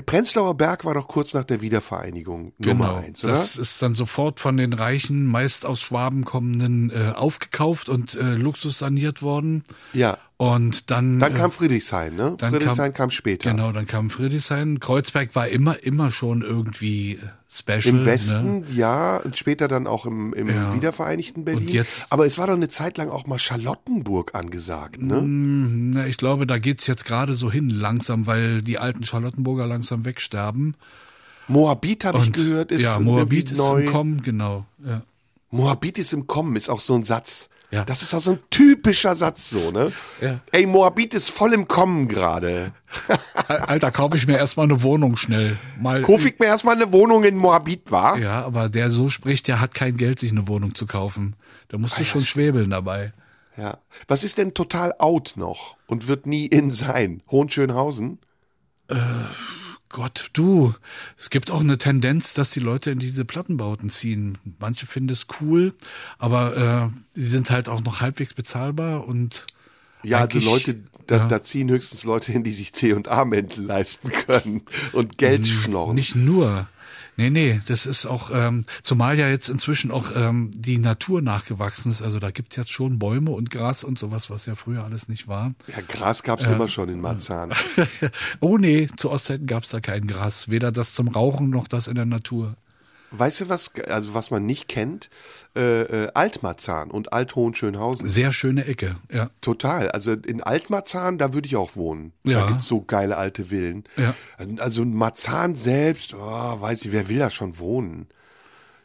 Prenzlauer Berg war doch kurz nach der Wiedervereinigung Nummer Genau. eins, oder? das ist dann sofort von den reichen, meist aus Schwaben kommenden, äh, aufgekauft und äh, Luxus saniert worden. ja. Und dann. Dann äh, kam Friedrichshain, ne? dann Friedrichshain kam, später. Genau, dann kam Friedrichshain. Kreuzberg war immer, immer schon irgendwie special. Im Westen, Ne? ja, und später dann auch im, im Ja. wiedervereinigten Berlin. Und jetzt- Aber es war doch eine Zeit lang auch mal Charlottenburg angesagt, ne? Mm, Na, ich glaube, da geht's jetzt gerade so hin langsam, weil die alten Charlottenburger langsam wegsterben. Moabit habe ich gehört, ist ja, Moabit ist neu. im Kommen, genau. Ja. Moabit ist im Kommen, ist auch so ein Satz. Ja. Das ist auch so ein typischer Satz so, ne? Ja. Ey, Moabit ist voll im Kommen gerade. Alter, kaufe ich mir erstmal eine Wohnung schnell. Mal, Kauf ich mir erstmal eine Wohnung in Moabit, war? Ja, aber der so spricht, der hat kein Geld, sich eine Wohnung zu kaufen. Da musst du schon schwebeln dabei. Ja. Was ist denn total out noch und wird nie in sein? Hohenschönhausen? Gott, du, es gibt auch eine Tendenz, dass die Leute in diese Plattenbauten ziehen. Manche finden es cool, aber äh, die sind halt auch noch halbwegs bezahlbar und Ja, also Leute, da, ja. da ziehen höchstens Leute hin, die sich C und A-Mäntel leisten können und Geld schnorren. Nicht nur. Nee, nee, das ist auch, ähm, zumal ja jetzt inzwischen auch ähm, die Natur nachgewachsen ist. Also da gibt's jetzt schon Bäume und Gras und sowas, was ja früher alles nicht war. Ja, Gras gab's immer schon in Marzahn. oh nee, zu Ostzeiten gab's da kein Gras. Weder das zum Rauchen noch das in der Natur. Weißt du was, also was man nicht kennt? Äh, äh, Altmarzahn und Althohenschönhausen. Sehr schöne Ecke, ja. Total. Also in Altmarzahn, da würde ich auch wohnen. Ja. Da gibt's so geile alte Villen. Ja. Also Marzahn selbst, oh, weiß ich, wer will da schon wohnen?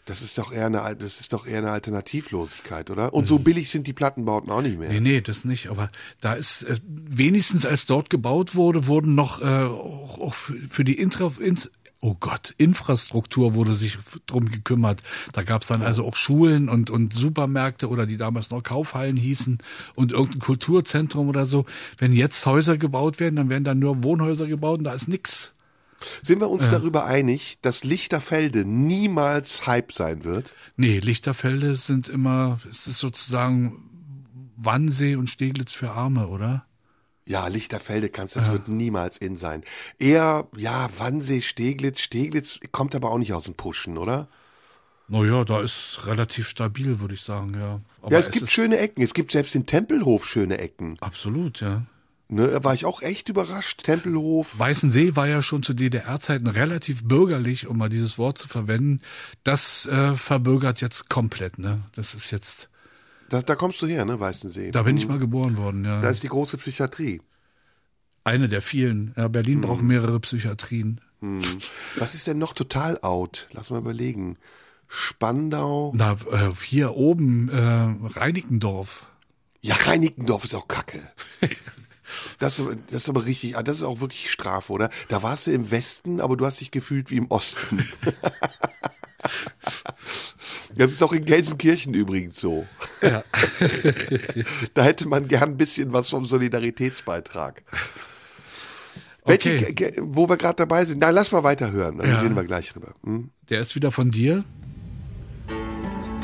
Das ist doch eher eine, das ist doch eher eine Alternativlosigkeit, oder? Und so billig sind die Plattenbauten auch nicht mehr. Nee, nee, das nicht. Aber da ist äh, wenigstens, als dort gebaut wurde, wurden noch äh, auch, auch für die Intra, ins, oh Gott, Infrastruktur wurde sich drum gekümmert. Da gab es dann also auch Schulen und, und Supermärkte oder die damals noch Kaufhallen hießen und irgendein Kulturzentrum oder so. Wenn jetzt Häuser gebaut werden, dann werden da nur Wohnhäuser gebaut und da ist nix. Sind wir uns darüber einig, dass Lichterfelde niemals Hype sein wird? Nee, Lichterfelde sind immer, es ist sozusagen Wannsee und Steglitz für Arme, oder? Ja, Lichterfelde kannst, das wird niemals in sein. Eher, ja, Wannsee, Steglitz. Steglitz kommt aber auch nicht aus dem Pushen, oder? Naja, da ist relativ stabil, würde ich sagen, ja. Aber ja, es, gibt ist- schöne Ecken. Es gibt selbst in Tempelhof schöne Ecken. Absolut, ja. Ne, da war ich auch echt überrascht. Tempelhof. Weißensee war ja schon zu DDR-Zeiten relativ bürgerlich, um mal dieses Wort zu verwenden. Das äh, verbürgert jetzt komplett, ne? Das ist jetzt, Da, da kommst du her, ne, Weißensee. da bin ich mal geboren worden, ja. Da ist die große Psychiatrie. Eine der vielen. Ja, Berlin braucht mehrere Psychiatrien. Was ist denn noch total out? Lass mal überlegen. Spandau. Na, äh, hier oben, äh, Reinickendorf. Ja, Reinickendorf ist auch kacke. Das, das ist aber richtig, ah, das ist auch wirklich Strafe, oder? Da warst du im Westen, aber du hast dich gefühlt wie im Osten. Das ist auch in Gelsenkirchen übrigens so. Ja. da hätte man gern ein bisschen was vom Solidaritätsbeitrag. Welche, Okay. wo wir gerade dabei sind, na, lass mal weiterhören, dann Ja. reden wir gleich rüber. Hm? Der ist wieder von dir.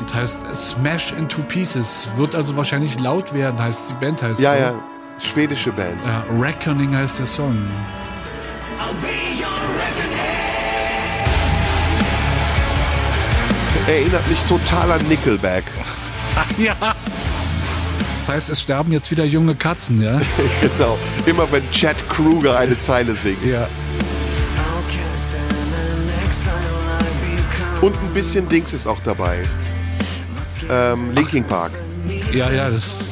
Und heißt Smash into Pieces. Wird also wahrscheinlich laut werden, heißt die Band heißt Ja, so. ja, schwedische Band. Ja, Reckoning heißt der Song. Erinnert mich total an Nickelback. Ja. Das heißt, es sterben jetzt wieder junge Katzen, ja? genau. Immer wenn Chad Kruger eine Zeile singt. ja. Und ein bisschen Dings ist auch dabei. Ähm, Linkin Park. Ja, ja, das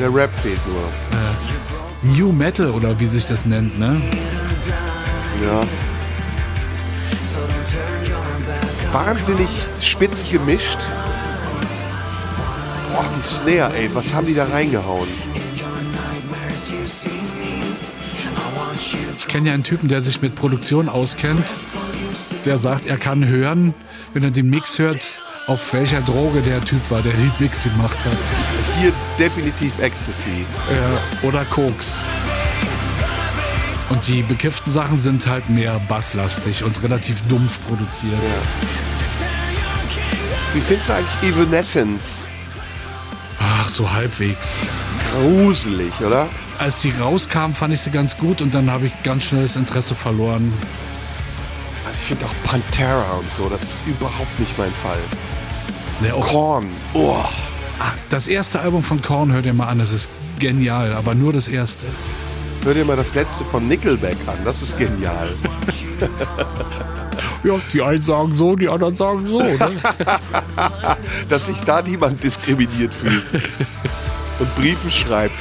Der Rap fehlt nur. New Metal oder wie sich das nennt, ne? Ja. Wahnsinnig spitz gemischt. Boah, die Snare, ey, was haben die da reingehauen? Ich kenne ja einen Typen, der sich mit Produktion auskennt. Der sagt, er kann hören, wenn er den Mix hört, auf welcher Droge der Typ war, der den Mix gemacht hat. Hier definitiv Ecstasy. Äh, oder Koks. Und die bekifften Sachen sind halt mehr basslastig und relativ dumpf produziert. Wie findest du eigentlich Evanescence? Ach, so halbwegs. Gruselig, oder? Als sie rauskam, fand ich sie ganz gut und dann habe ich ganz schnell das Interesse verloren. Also ich finde auch Pantera und so, das ist überhaupt nicht mein Fall. Auch, Korn. Oh. Das erste Album von Korn hört ihr mal an, das ist genial, aber nur das erste. Hör dir mal das letzte von Nickelback an, das ist genial. Ja, die einen sagen so, die anderen sagen so. Ne? Dass sich da niemand diskriminiert fühlt und Briefe schreibt.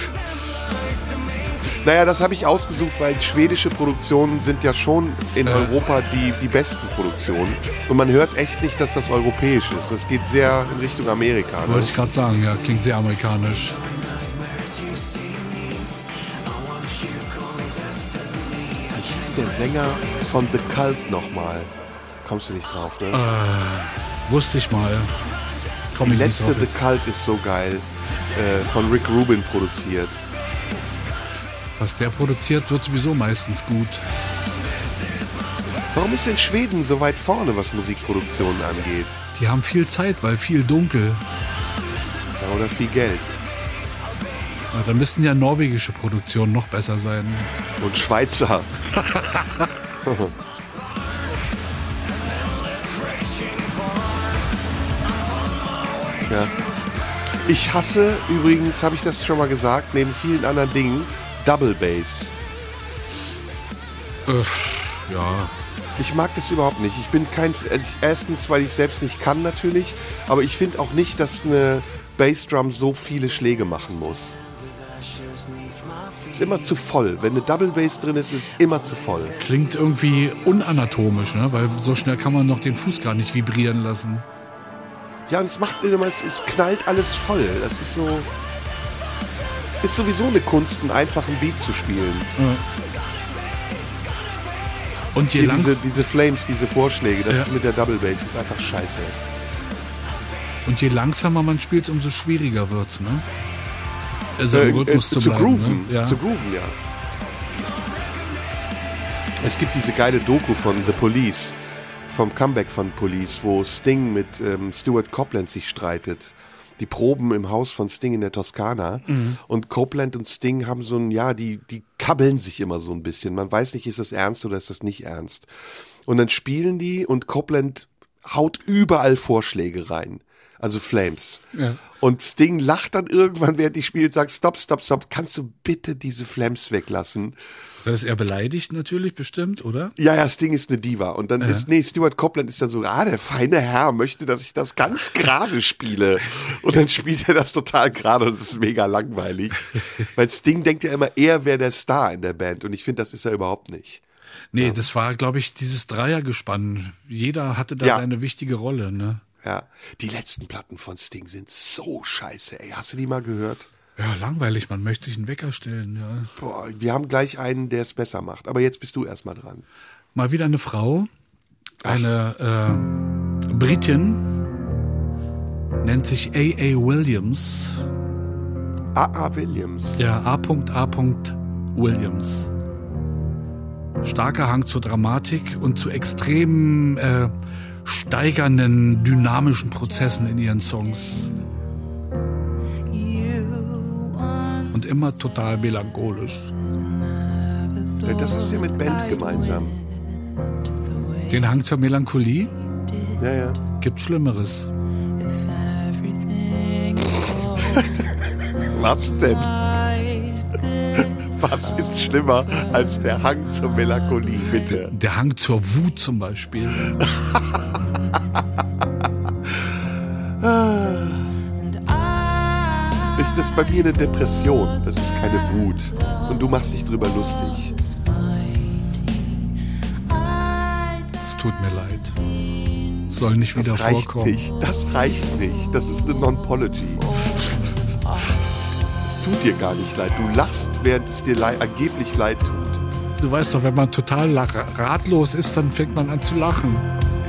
Naja, das habe ich ausgesucht, weil schwedische Produktionen sind ja schon in Europa die, die besten Produktionen. Und man hört echt nicht, dass das europäisch ist. Das geht sehr in Richtung Amerika. Ne? Wollte ich gerade sagen, ja, klingt sehr amerikanisch. Sänger von The Cult nochmal? Kommst du nicht drauf, ne? Wusste ich mal. Komm die letzte The. Cult ist so geil. Äh, von Rick Rubin produziert. Was der produziert, wird sowieso meistens gut. Warum ist denn Schweden so weit vorne, was Musikproduktionen angeht? Die haben viel Zeit, weil viel dunkel. Ja, oder viel Geld. Ja, da müssten ja norwegische Produktionen noch besser sein. Und Schweizer. ja. Ich hasse übrigens, habe ich das schon mal gesagt, neben vielen anderen Dingen, Double Bass. Äh, Ja. Ich mag das überhaupt nicht. Ich bin kein. Erstens, weil ich selbst nicht kann, natürlich. Aber ich finde auch nicht, dass eine Bassdrum so viele Schläge machen muss. Ist immer zu voll. Wenn eine Double Bass drin ist, ist es immer zu voll. Klingt irgendwie unanatomisch, ne? Weil so schnell kann man noch den Fuß gar nicht vibrieren lassen. Ja, und es macht immer, es, es knallt alles voll. Das ist so. Ist sowieso eine Kunst, einen einfachen Beat zu spielen. Und je Hier langs diese, diese Flames, diese Vorschläge, das Ja. ist mit der Double Bass ist einfach scheiße. und je langsamer man spielt, umso schwieriger wird's, ne? Also Äh, äh, zu, bleiben. grooven, ne? ja. zu grooven, ja. Es gibt diese geile Doku von The Police, vom Comeback von Police, wo Sting mit ähm, Stuart Copeland sich streitet. Die Proben im Haus von Sting in der Toskana. Mhm. Und Copeland und Sting haben so ein, ja, die, die kabbeln sich immer so ein bisschen. Man weiß nicht, ist das ernst oder ist das nicht ernst. Und dann spielen die und Copeland haut überall Vorschläge rein. Also Flames. Ja. Und Sting lacht dann irgendwann, während ich spiele, und sagt, stopp, stopp, stopp, kannst du bitte diese Flames weglassen? Das ist er beleidigt natürlich bestimmt, oder? Ja, ja, Sting ist eine Diva. Und dann ist, nee, Stuart Copeland ist dann so, ah, der feine Herr möchte, dass ich das ganz gerade spiele. Und dann spielt er das total gerade und das ist mega langweilig. Weil Sting denkt ja immer, er wäre der Star in der Band. Und ich finde, das ist er überhaupt nicht. Nee, das war, glaube ich, dieses Dreiergespann. Jeder hatte da Ja. seine wichtige Rolle, ne? Ja, die letzten Platten von Sting sind so scheiße, ey. Hast du die mal gehört? Ja, langweilig, man möchte sich einen Wecker stellen, ja. Boah, wir haben gleich einen, der es besser macht. Aber jetzt bist du erstmal dran. Mal wieder eine Frau, eine äh, Britin, nennt sich A.A. Williams. A.A. Williams. Ja, A.A. Williams. Starker Hang zur Dramatik und zu extremen, äh, steigernden, dynamischen Prozessen in ihren Songs. Und immer total melancholisch. Das ist ja mit Band gemeinsam. Den Hang zur Melancholie Ja, ja. gibt Schlimmeres. Was denn? Was ist schlimmer als der Hang zur Melancholie, bitte? Der Hang zur Wut zum Beispiel. Ist das bei mir eine Depression? Das ist keine Wut. Und du machst dich drüber lustig. Es tut mir leid. Soll nicht wieder Das reicht vorkommen. nicht. Das reicht nicht. Das ist eine Non-Pology. Es tut dir gar nicht leid. Du lachst, während es dir lei- angeblich leid tut. Du weißt doch, wenn man total ratlos ist, dann fängt man an zu lachen.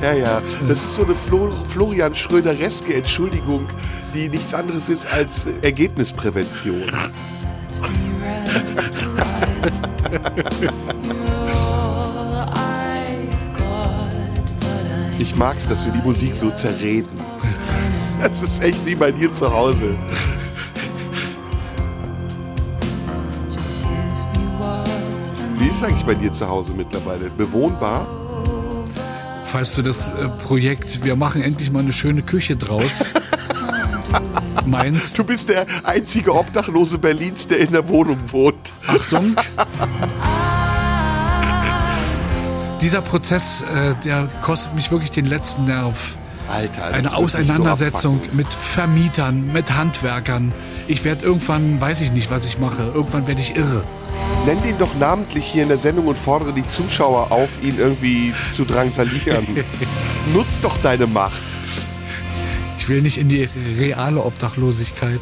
Ja, ja. Das ist so eine Flo Florian Schröder-reske Entschuldigung, die nichts anderes ist als Ergebnisprävention. Ich mag's, dass wir die Musik so zerreden. Das ist echt wie bei dir zu Hause. Wie ist eigentlich bei dir zu Hause mittlerweile? Bewohnbar? Falls du das äh, Projekt, wir machen endlich mal eine schöne Küche draus, meinst, Du bist der einzige Obdachlose Berlins, der in der Wohnung wohnt. Achtung. Dieser Prozess, äh, der kostet mich wirklich den letzten Nerv. Alter, Eine Auseinandersetzung so mit Vermietern, mit Handwerkern. Ich werde irgendwann, weiß ich nicht, was ich mache. Irgendwann werde ich irre. Nenn den doch namentlich hier in der Sendung und fordere die Zuschauer auf, ihn irgendwie zu drangsalieren. Nutz doch deine Macht. Ich will nicht in die reale Obdachlosigkeit.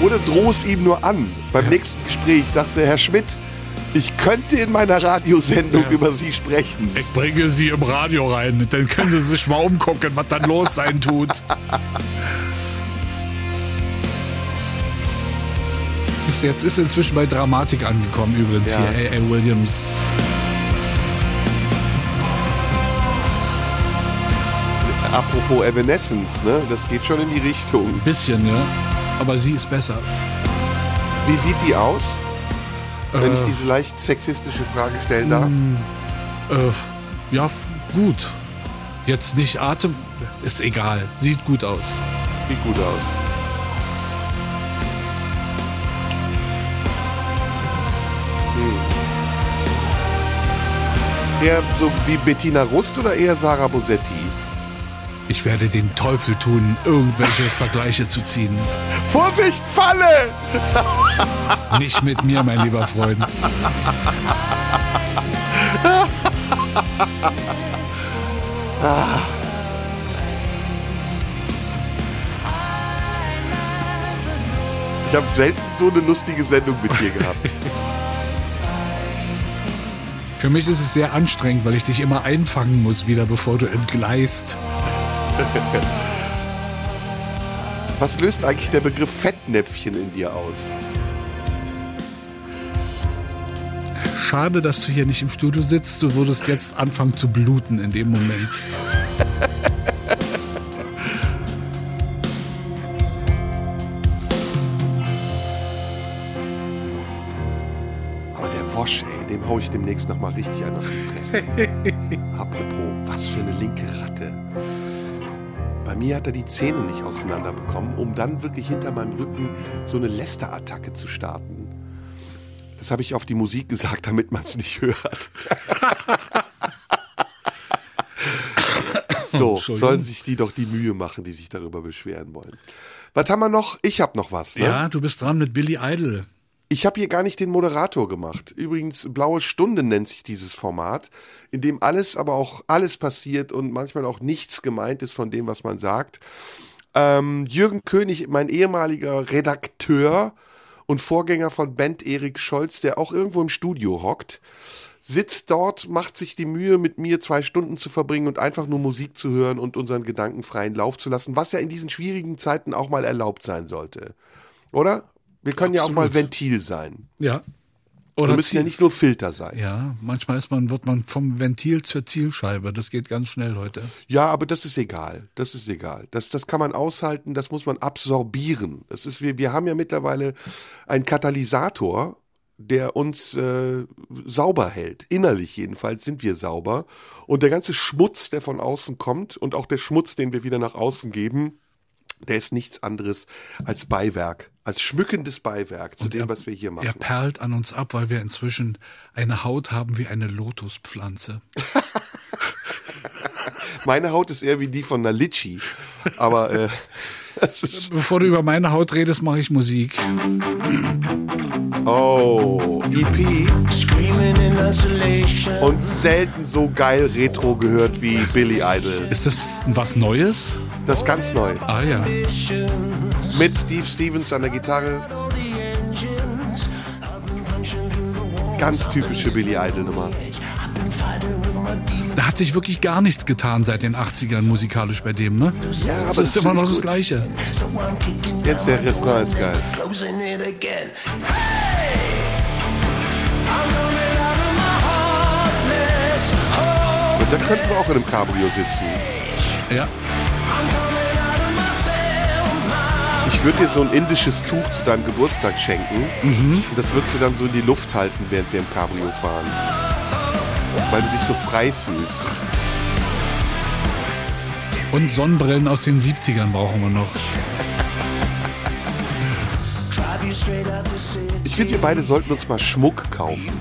Oder droh es ihm nur an. Beim nächsten Gespräch sagst du, Herr Schmidt, ich könnte in meiner Radiosendung über Sie sprechen. Ich bringe sie im Radio rein, dann können sie sich mal umgucken, was dann los sein tut. Ist jetzt ist inzwischen bei Dramatik angekommen übrigens Ja. hier, A.A. Williams. Apropos Evanescence, ne? Das geht schon in die Richtung. Bisschen, ja. Aber sie ist besser. Wie sieht die aus? Wenn ich Äh. diese leicht sexistische Frage stellen darf. Äh, ja, gut. Jetzt nicht Atem, ist egal. Sieht gut aus. Sieht gut aus. Eher so wie Bettina Rust oder eher Sarah Bosetti? Ich werde den Teufel tun, irgendwelche Vergleiche zu ziehen. Vorsicht, Falle! Nicht mit mir, mein lieber Freund. Ich habe selten so eine lustige Sendung mit dir gehabt. Für mich ist es sehr anstrengend, weil ich dich immer einfangen muss, wieder bevor du entgleist. Was löst eigentlich der Begriff Fettnäpfchen in dir aus? Schade, dass du hier nicht im Studio sitzt. Du würdest jetzt anfangen zu bluten in dem Moment. Hau ich demnächst nochmal richtig an auf die Fresse. Apropos, was für eine linke Ratte. Bei mir hat er die Zähne nicht auseinanderbekommen, um dann wirklich hinter meinem Rücken so eine Lästerattacke zu starten. Das habe ich auf die Musik gesagt, damit man es nicht hört. so, sollen sich die doch die Mühe machen, die sich darüber beschweren wollen. Was haben wir noch? Ich habe noch was. Ne? Ja, du bist dran mit Billy Idol. Ich habe hier gar nicht den Moderator gemacht. Übrigens, Blaue Stunde nennt sich dieses Format, in dem alles, aber auch alles passiert und manchmal auch nichts gemeint ist von dem, was man sagt. Ähm, Jürgen König, mein ehemaliger Redakteur und Vorgänger von Band Erik Scholz, der auch irgendwo im Studio hockt, sitzt dort, macht sich die Mühe, mit mir zwei Stunden zu verbringen und einfach nur Musik zu hören und unseren Gedanken freien Lauf zu lassen, was ja in diesen schwierigen Zeiten auch mal erlaubt sein sollte. Oder? Wir können ja auch mal Absolut. Ventil sein. Ja. Wir müssen Ziel- ja nicht nur Filter sein. Ja, manchmal ist man, wird man vom Ventil zur Zielscheibe. Das geht ganz schnell heute. Ja, aber das ist egal. Das ist egal. Das, das kann man aushalten, das muss man absorbieren. Das ist, wir, wir haben ja mittlerweile einen Katalysator, der uns äh, sauber hält. Innerlich jedenfalls sind wir sauber. Und der ganze Schmutz, der von außen kommt und auch der Schmutz, den wir wieder nach außen geben, der ist nichts anderes als Beiwerk, als schmückendes Beiwerk zu dem, er- was wir hier machen. Er perlt an uns ab, weil wir inzwischen eine Haut haben wie eine Lotuspflanze. Meine Haut ist eher wie die von einer Litschi. Aber äh, Bevor du über meine Haut redest, mache ich Musik. oh, EP. Und selten so geil Retro gehört wie Billy Idol. Ist das was Neues? Das ist ganz neu. Ah ja. Mit Steve Stevens an der Gitarre. Ganz typische Billy Idol Nummer. Da hat sich wirklich gar nichts getan seit den 80ern musikalisch bei dem, ne? Ja, Das aber ist immer noch das. Gleiche. Jetzt der Refrain ist geil. Und da könnten wir auch in einem Cabrio sitzen. Ja. Ich würde dir so ein indisches Tuch zu deinem Geburtstag schenken. Und das würdest du dann so in die Luft halten, während wir im Cabrio fahren. Weil du dich so frei fühlst. Und Sonnenbrillen aus den 70ern brauchen wir noch. Ich finde, wir beide sollten uns mal Schmuck kaufen.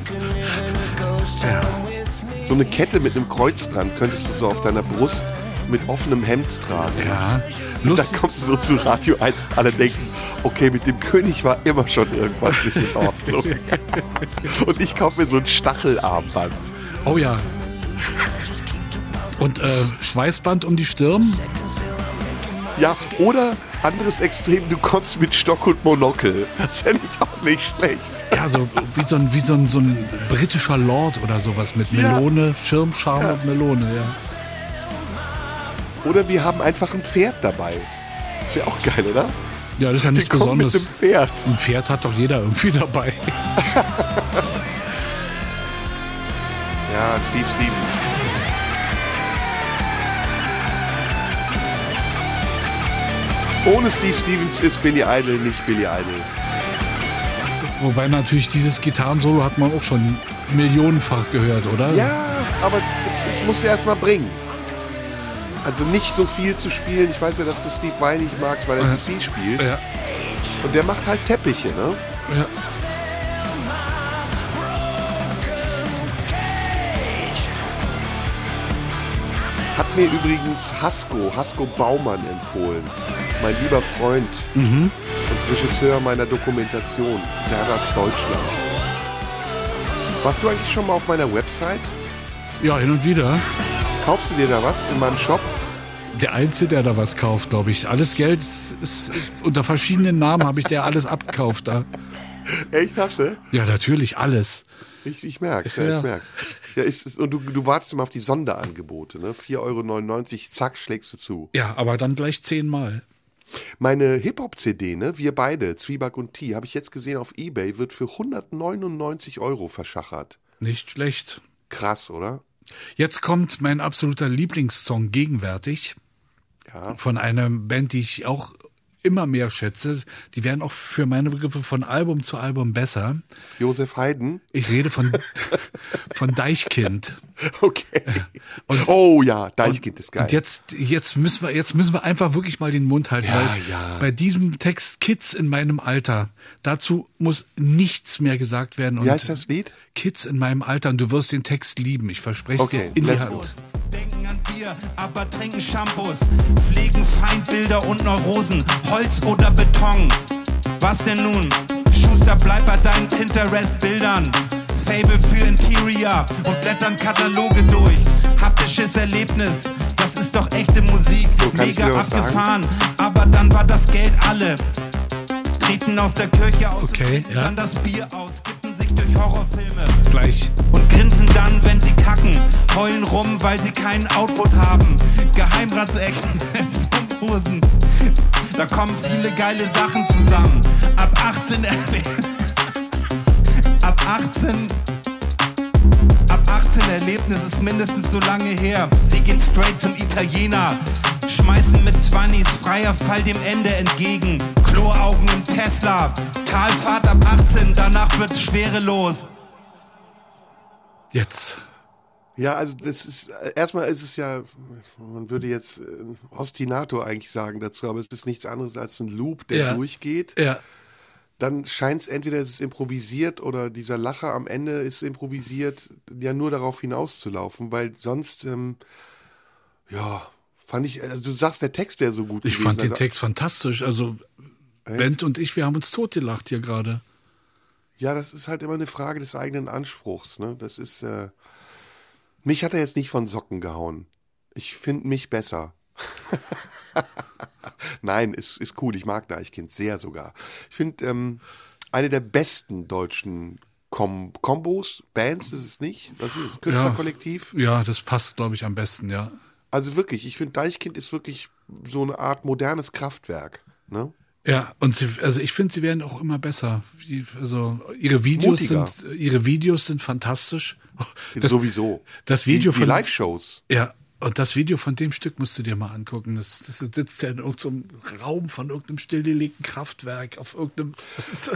Ja. So eine Kette mit einem Kreuz dran könntest du so auf deiner Brust mit offenem Hemd tragen. Ja. Da Lust, kommst du so zu Radio 1 und alle denken, okay, mit dem König war immer schon irgendwas nicht in Ordnung. und ich kaufe mir so ein Stachelarmband. oh ja. Und äh, Schweißband um die Stirn? Ja, oder anderes Extrem, du kommst mit Stock und Monokel. Das fände ich auch nicht schlecht. Ja, so wie so ein, wie so ein, so ein britischer Lord oder sowas mit Melone, Schirmscham und Melone, ja. Oder wir haben einfach ein Pferd dabei. Das wäre auch geil, oder? Ja, das ist ja nichts kommen mit Besonderes. dem Pferd. Ein Pferd hat doch jeder irgendwie dabei. Ja, Steve Stevens. Ohne Steve Stevens ist Billy Idol nicht Billy Idol. Wobei natürlich dieses Gitarrensolo hat man auch schon millionenfach gehört, oder? Ja, aber es, es muss ja erstmal bringen. Also nicht so viel zu spielen. Ich weiß ja, dass du Steve Vai nicht magst, weil er zu viel spielt. Ja. Und der macht halt Teppiche, ne? ja. Hat mir übrigens Hasko, Hasko Baumann empfohlen. Mein lieber Freund und Regisseur meiner Dokumentation, Serdas Deutschland. Warst du eigentlich schon mal auf meiner Website? Ja, hin und wieder. Kaufst du dir da was in meinem Shop? Der Einzige, der da was kauft, glaube ich. Alles Geld ist, ist unter verschiedenen Namen habe ich der alles abgekauft da. Echt, hast du? Ja, natürlich, alles. Ich, ich merk's, ja, Ja. ich merk's. Ja, ist, ist, und du, du wartest immer auf die Sonderangebote, ne? 4,99 Euro, zack, schlägst du zu. Ja, aber dann gleich zehnmal. Meine Hip-Hop-CD, ne? Wir beide, Zwieback und T, habe ich jetzt gesehen auf Ebay, wird für 199 Euro verschachert. Nicht schlecht. Krass, oder? Jetzt kommt mein absoluter Lieblingssong gegenwärtig Ja. von einer Band, die ich auch immer mehr schätze. Die werden auch für meine Begriffe von Album zu Album besser. Josef Haydn. Ich rede von, von Deichkind. Okay. Und- oh ja, Deichkind ist geil. Und jetzt, jetzt müssen wir, jetzt müssen wir einfach wirklich mal den Mund halten, Ja, weil ja. bei diesem Text Kids in meinem Alter, dazu muss nichts mehr gesagt werden. Wie heißt das Lied? Kids in meinem Alter und du wirst den Text lieben. Ich verspreche Okay, dir in die Hand. go. Bier, aber trinken Shampoos. Pflegen Feindbilder und Neurosen. Holz oder Beton. Was denn nun? Schuster, bleib bei deinen Pinterest-Bildern. Fable für Interior und blättern Kataloge durch. Haptisches Erlebnis, das ist doch echte Musik. So, Mega was sagen? abgefahren, aber dann war das Geld alle. Treten aus der Kirche aus, Okay, und ja. dann das Bier aus, kippen sich durch Horrorfilme Gleich. und grinsen dann, wenn sie kacken. Heulen rum, weil sie keinen Output haben. Geheimratsecken, Hosen. Da kommen viele geile Sachen zusammen. Ab 18 erle- Ab 18 Ab 18 Erlebnis ist mindestens so lange her. Sie gehen straight zum Italiener. Schmeißen mit 20s freier Fall dem Ende entgegen. Kloaugen im Tesla. Talfahrt ab 18, danach wird's schwerelos. Jetzt. Ja, also das ist äh, erstmal ist es ja, man würde jetzt äh, Ostinato eigentlich sagen dazu, aber es ist nichts anderes als ein Loop, der Ja. durchgeht. Ja. Dann scheint es entweder es ist improvisiert oder dieser Lacher am Ende ist improvisiert, ja nur darauf hinauszulaufen, weil sonst, ähm, ja, fand ich, also du sagst, der Text wäre so gut Ich gewesen. fand den also, Text fantastisch. Also, Bent und ich, wir haben uns totgelacht hier gerade. Ja, das ist halt immer eine Frage des eigenen Anspruchs. Ne? Das ist. Äh, mich hat er jetzt nicht von Socken gehauen. Ich finde mich besser. Nein, ist, ist cool. Ich mag Deichkind sehr sogar. Ich finde ähm, eine der besten deutschen Kom Kombos, Bands ist es nicht. Was ist es? Künstlerkollektiv? Ja, das passt, glaube ich, am besten, ja. Also wirklich, ich finde Deichkind ist wirklich so eine Art modernes Kraftwerk. Ne? Ja, und sie, also ich finde, sie werden auch immer besser. Also ihre Videos Mutiger. sind, ihre Videos sind fantastisch. Das, Sowieso. Das Video die, die von Live-Shows. Ja, und das Video von dem Stück musst du dir mal angucken. Das, das sitzt ja in irgendeinem Raum von irgendeinem stillgelegten Kraftwerk auf irgendeinem.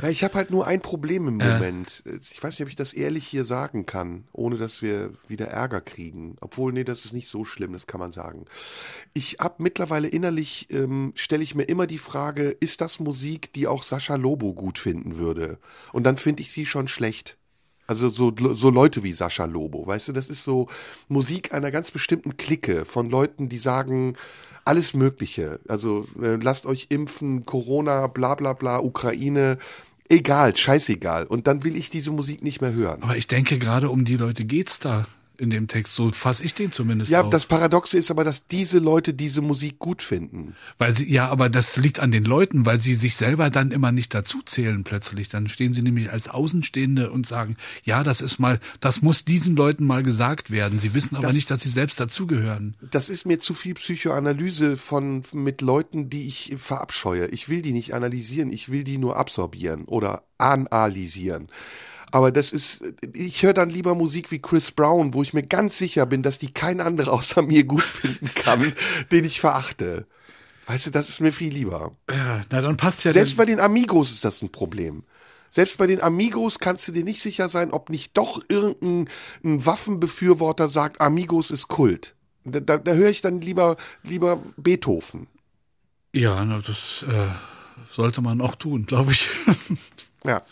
Ja, ich habe halt nur ein Problem im Äh. Moment. Ich weiß nicht, ob ich das ehrlich hier sagen kann, ohne dass wir wieder Ärger kriegen. Obwohl, nee, das ist nicht so schlimm, das kann man sagen. Ich habe mittlerweile innerlich, ähm, stelle ich mir immer die Frage, ist das Musik, die auch Sascha Lobo gut finden würde? Und dann finde ich sie schon schlecht. Also so, so Leute wie Sascha Lobo, weißt du, das ist so Musik einer ganz bestimmten Clique von Leuten, die sagen alles Mögliche. Also äh, lasst euch impfen, Corona, bla bla bla, Ukraine, egal, scheißegal. Und dann will ich diese Musik nicht mehr hören. aber ich denke, gerade um die Leute geht's da in dem Text. So fasse ich den zumindest Ja, auf. das Paradoxe ist aber, dass diese Leute diese Musik gut finden. Weil sie, ja, aber das liegt an den Leuten, weil sie sich selber dann immer nicht dazu zählen plötzlich. Dann stehen sie nämlich als Außenstehende und sagen, ja, das ist mal, das muss diesen Leuten mal gesagt werden. Sie wissen aber Das- nicht, dass sie selbst dazugehören. Das ist mir zu viel Psychoanalyse von mit Leuten, die ich verabscheue. Ich will die nicht analysieren, ich will die nur absorbieren oder analysieren. Aber das ist, ich höre dann lieber Musik wie Chris Brown, wo ich mir ganz sicher bin, dass die kein anderer außer mir gut finden kann, den ich verachte. Weißt du, das ist mir viel lieber. Ja, na dann passt ja Selbst bei den Amigos ist das ein Problem. Selbst bei den Amigos kannst du dir nicht sicher sein, ob nicht doch irgendein ein Waffenbefürworter sagt, Amigos ist Kult. Da, da, da höre ich dann lieber, lieber Beethoven. Ja, na, das äh, sollte man auch tun, glaube ich. Ja.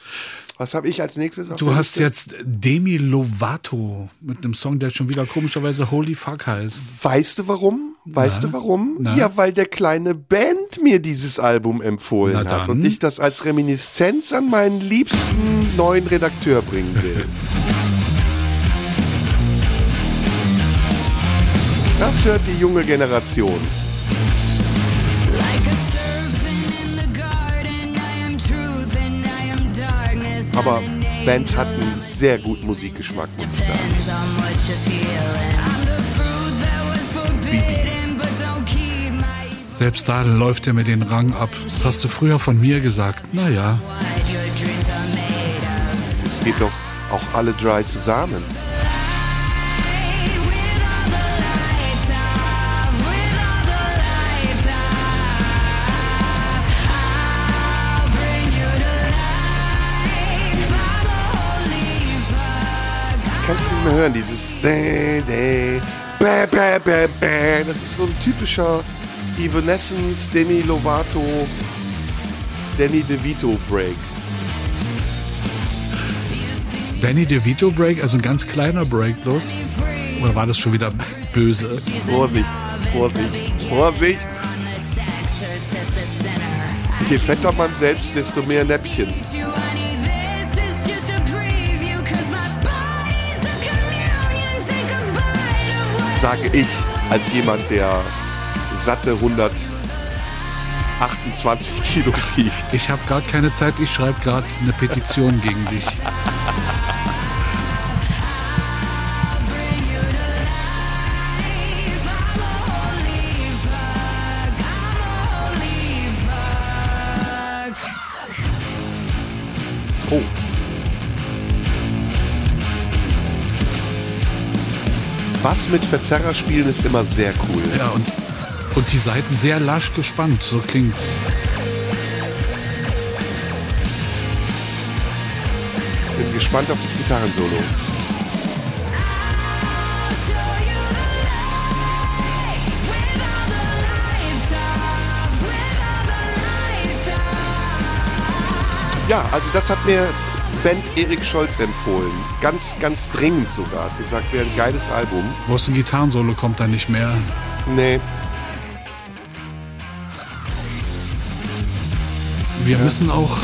Was habe ich als nächstes auf Du hast Liste? jetzt Demi Lovato mit einem Song, der schon wieder komischerweise Holy Fuck heißt. Weißt du warum? Weißt Na? du warum? Na? Ja, weil der kleine Band mir dieses Album empfohlen hat und ich das als Reminiszenz an meinen liebsten neuen Redakteur bringen will. Das hört die junge Generation. Aber Band hat einen sehr guten Musikgeschmack, muss ich sagen. Selbst da läuft er mir den Rang ab. Das hast du früher von mir gesagt. Naja, Es geht doch auch alle drei zusammen. Kannst du nicht mehr hören, dieses. Das ist so ein typischer Evanescence, Demi Lovato, Danny DeVito Break. Danny DeVito Break, also ein ganz kleiner Break bloß. Oder war das schon wieder böse? Vorsicht, Vorsicht, Vorsicht. Je fetter man selbst, desto mehr Näppchen. Sage ich als jemand, der satte 128 Kilo wiegt. Ich habe gerade keine Zeit, ich schreibe gerade eine Petition gegen dich. Oh. Was mit Verzerrer spielen ist immer sehr cool. Ja, und, und die Seiten sehr lasch gespannt, so klingt's. Bin gespannt auf das Gitarrensolo. Ja, also das hat mir Band Erik Scholz empfohlen. Ganz, ganz dringend sogar. Hat gesagt, wäre ein geiles Album. Bloß ein Gitarrensolo kommt da nicht mehr. Nee, Wir müssen auch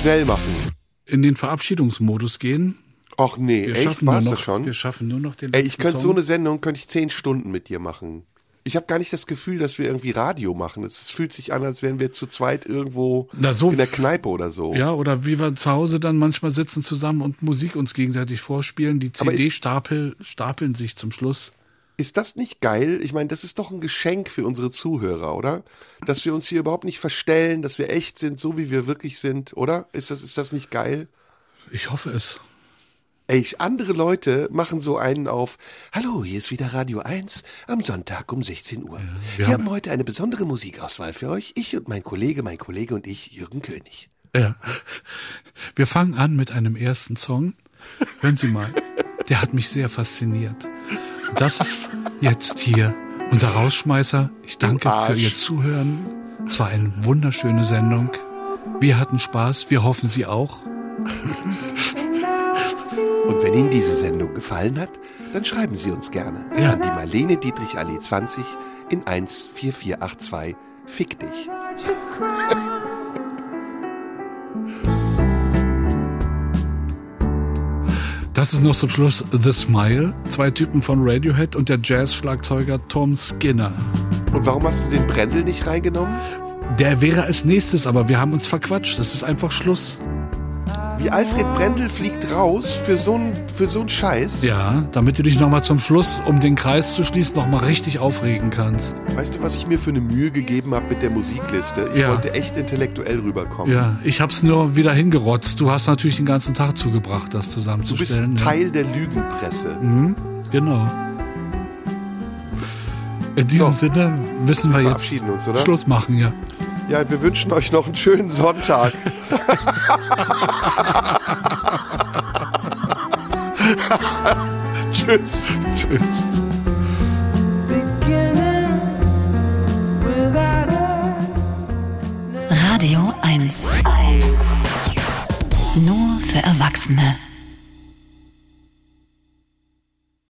schnell machen. in den Verabschiedungsmodus gehen. Och nee, Wir echt? schaffen, War's noch, das schon? wir schaffen nur noch den Ey, ich könnte so eine Sendung, könnte ich zehn Stunden mit dir machen. Ich habe gar nicht das Gefühl, dass wir irgendwie Radio machen. Es fühlt sich an, als wären wir zu zweit irgendwo so in der Kneipe oder so. Ja, oder wie wir zu Hause dann manchmal sitzen zusammen und Musik uns gegenseitig vorspielen. Die CD-Stapel stapeln sich zum Schluss. Ist das nicht geil? Ich meine, das ist doch ein Geschenk für unsere Zuhörer, oder? Dass wir uns hier überhaupt nicht verstellen, dass wir echt sind, so wie wir wirklich sind, oder? Ist das, ist das nicht geil? Ich hoffe es. Ey, andere Leute machen so einen auf, hallo, hier ist wieder Radio 1 am Sonntag um 16 Uhr. wir wir haben- haben heute eine besondere Musikauswahl für euch. Ich und mein Kollege, mein Kollege und ich, Jürgen König. Ja. Wir fangen an mit einem ersten Song. Hören Sie mal, der hat mich sehr fasziniert. Das ist jetzt hier unser Rausschmeißer. Ich danke für. Ihr Zuhören. Es war eine wunderschöne Sendung. Wir hatten Spaß. Wir hoffen, Sie auch. Und wenn Ihnen diese Sendung gefallen hat, dann schreiben Sie uns gerne Ja. an die Marlene Dietrich Allee 20 in 14482. Fick dich. Das ist noch zum Schluss The Smile. Zwei Typen von Radiohead und der Jazz-Schlagzeuger Tom Skinner. Und warum hast du den Brendel nicht reingenommen? Der wäre als nächstes, aber wir haben uns verquatscht. Das ist einfach Schluss. Wie Alfred Brendel fliegt raus für so einen für so einen Scheiß. Ja, damit du dich nochmal zum Schluss, um den Kreis zu schließen, nochmal richtig aufregen kannst. Weißt du, was ich mir für eine Mühe gegeben habe mit der Musikliste? Ich Ja. wollte echt intellektuell rüberkommen. Ja, ich hab's nur wieder hingerotzt. Du hast natürlich den ganzen Tag zugebracht, das Du bist zusammenzustellen. Teil der Lügenpresse. ja. Mhm, genau. In diesem So. Sinne müssen wir jetzt Verabschieden uns, oder? Schluss machen, ja. Ja, wir wünschen euch noch einen schönen Sonntag. Tschüss. Tschüss. Radio 1. Nur für Erwachsene.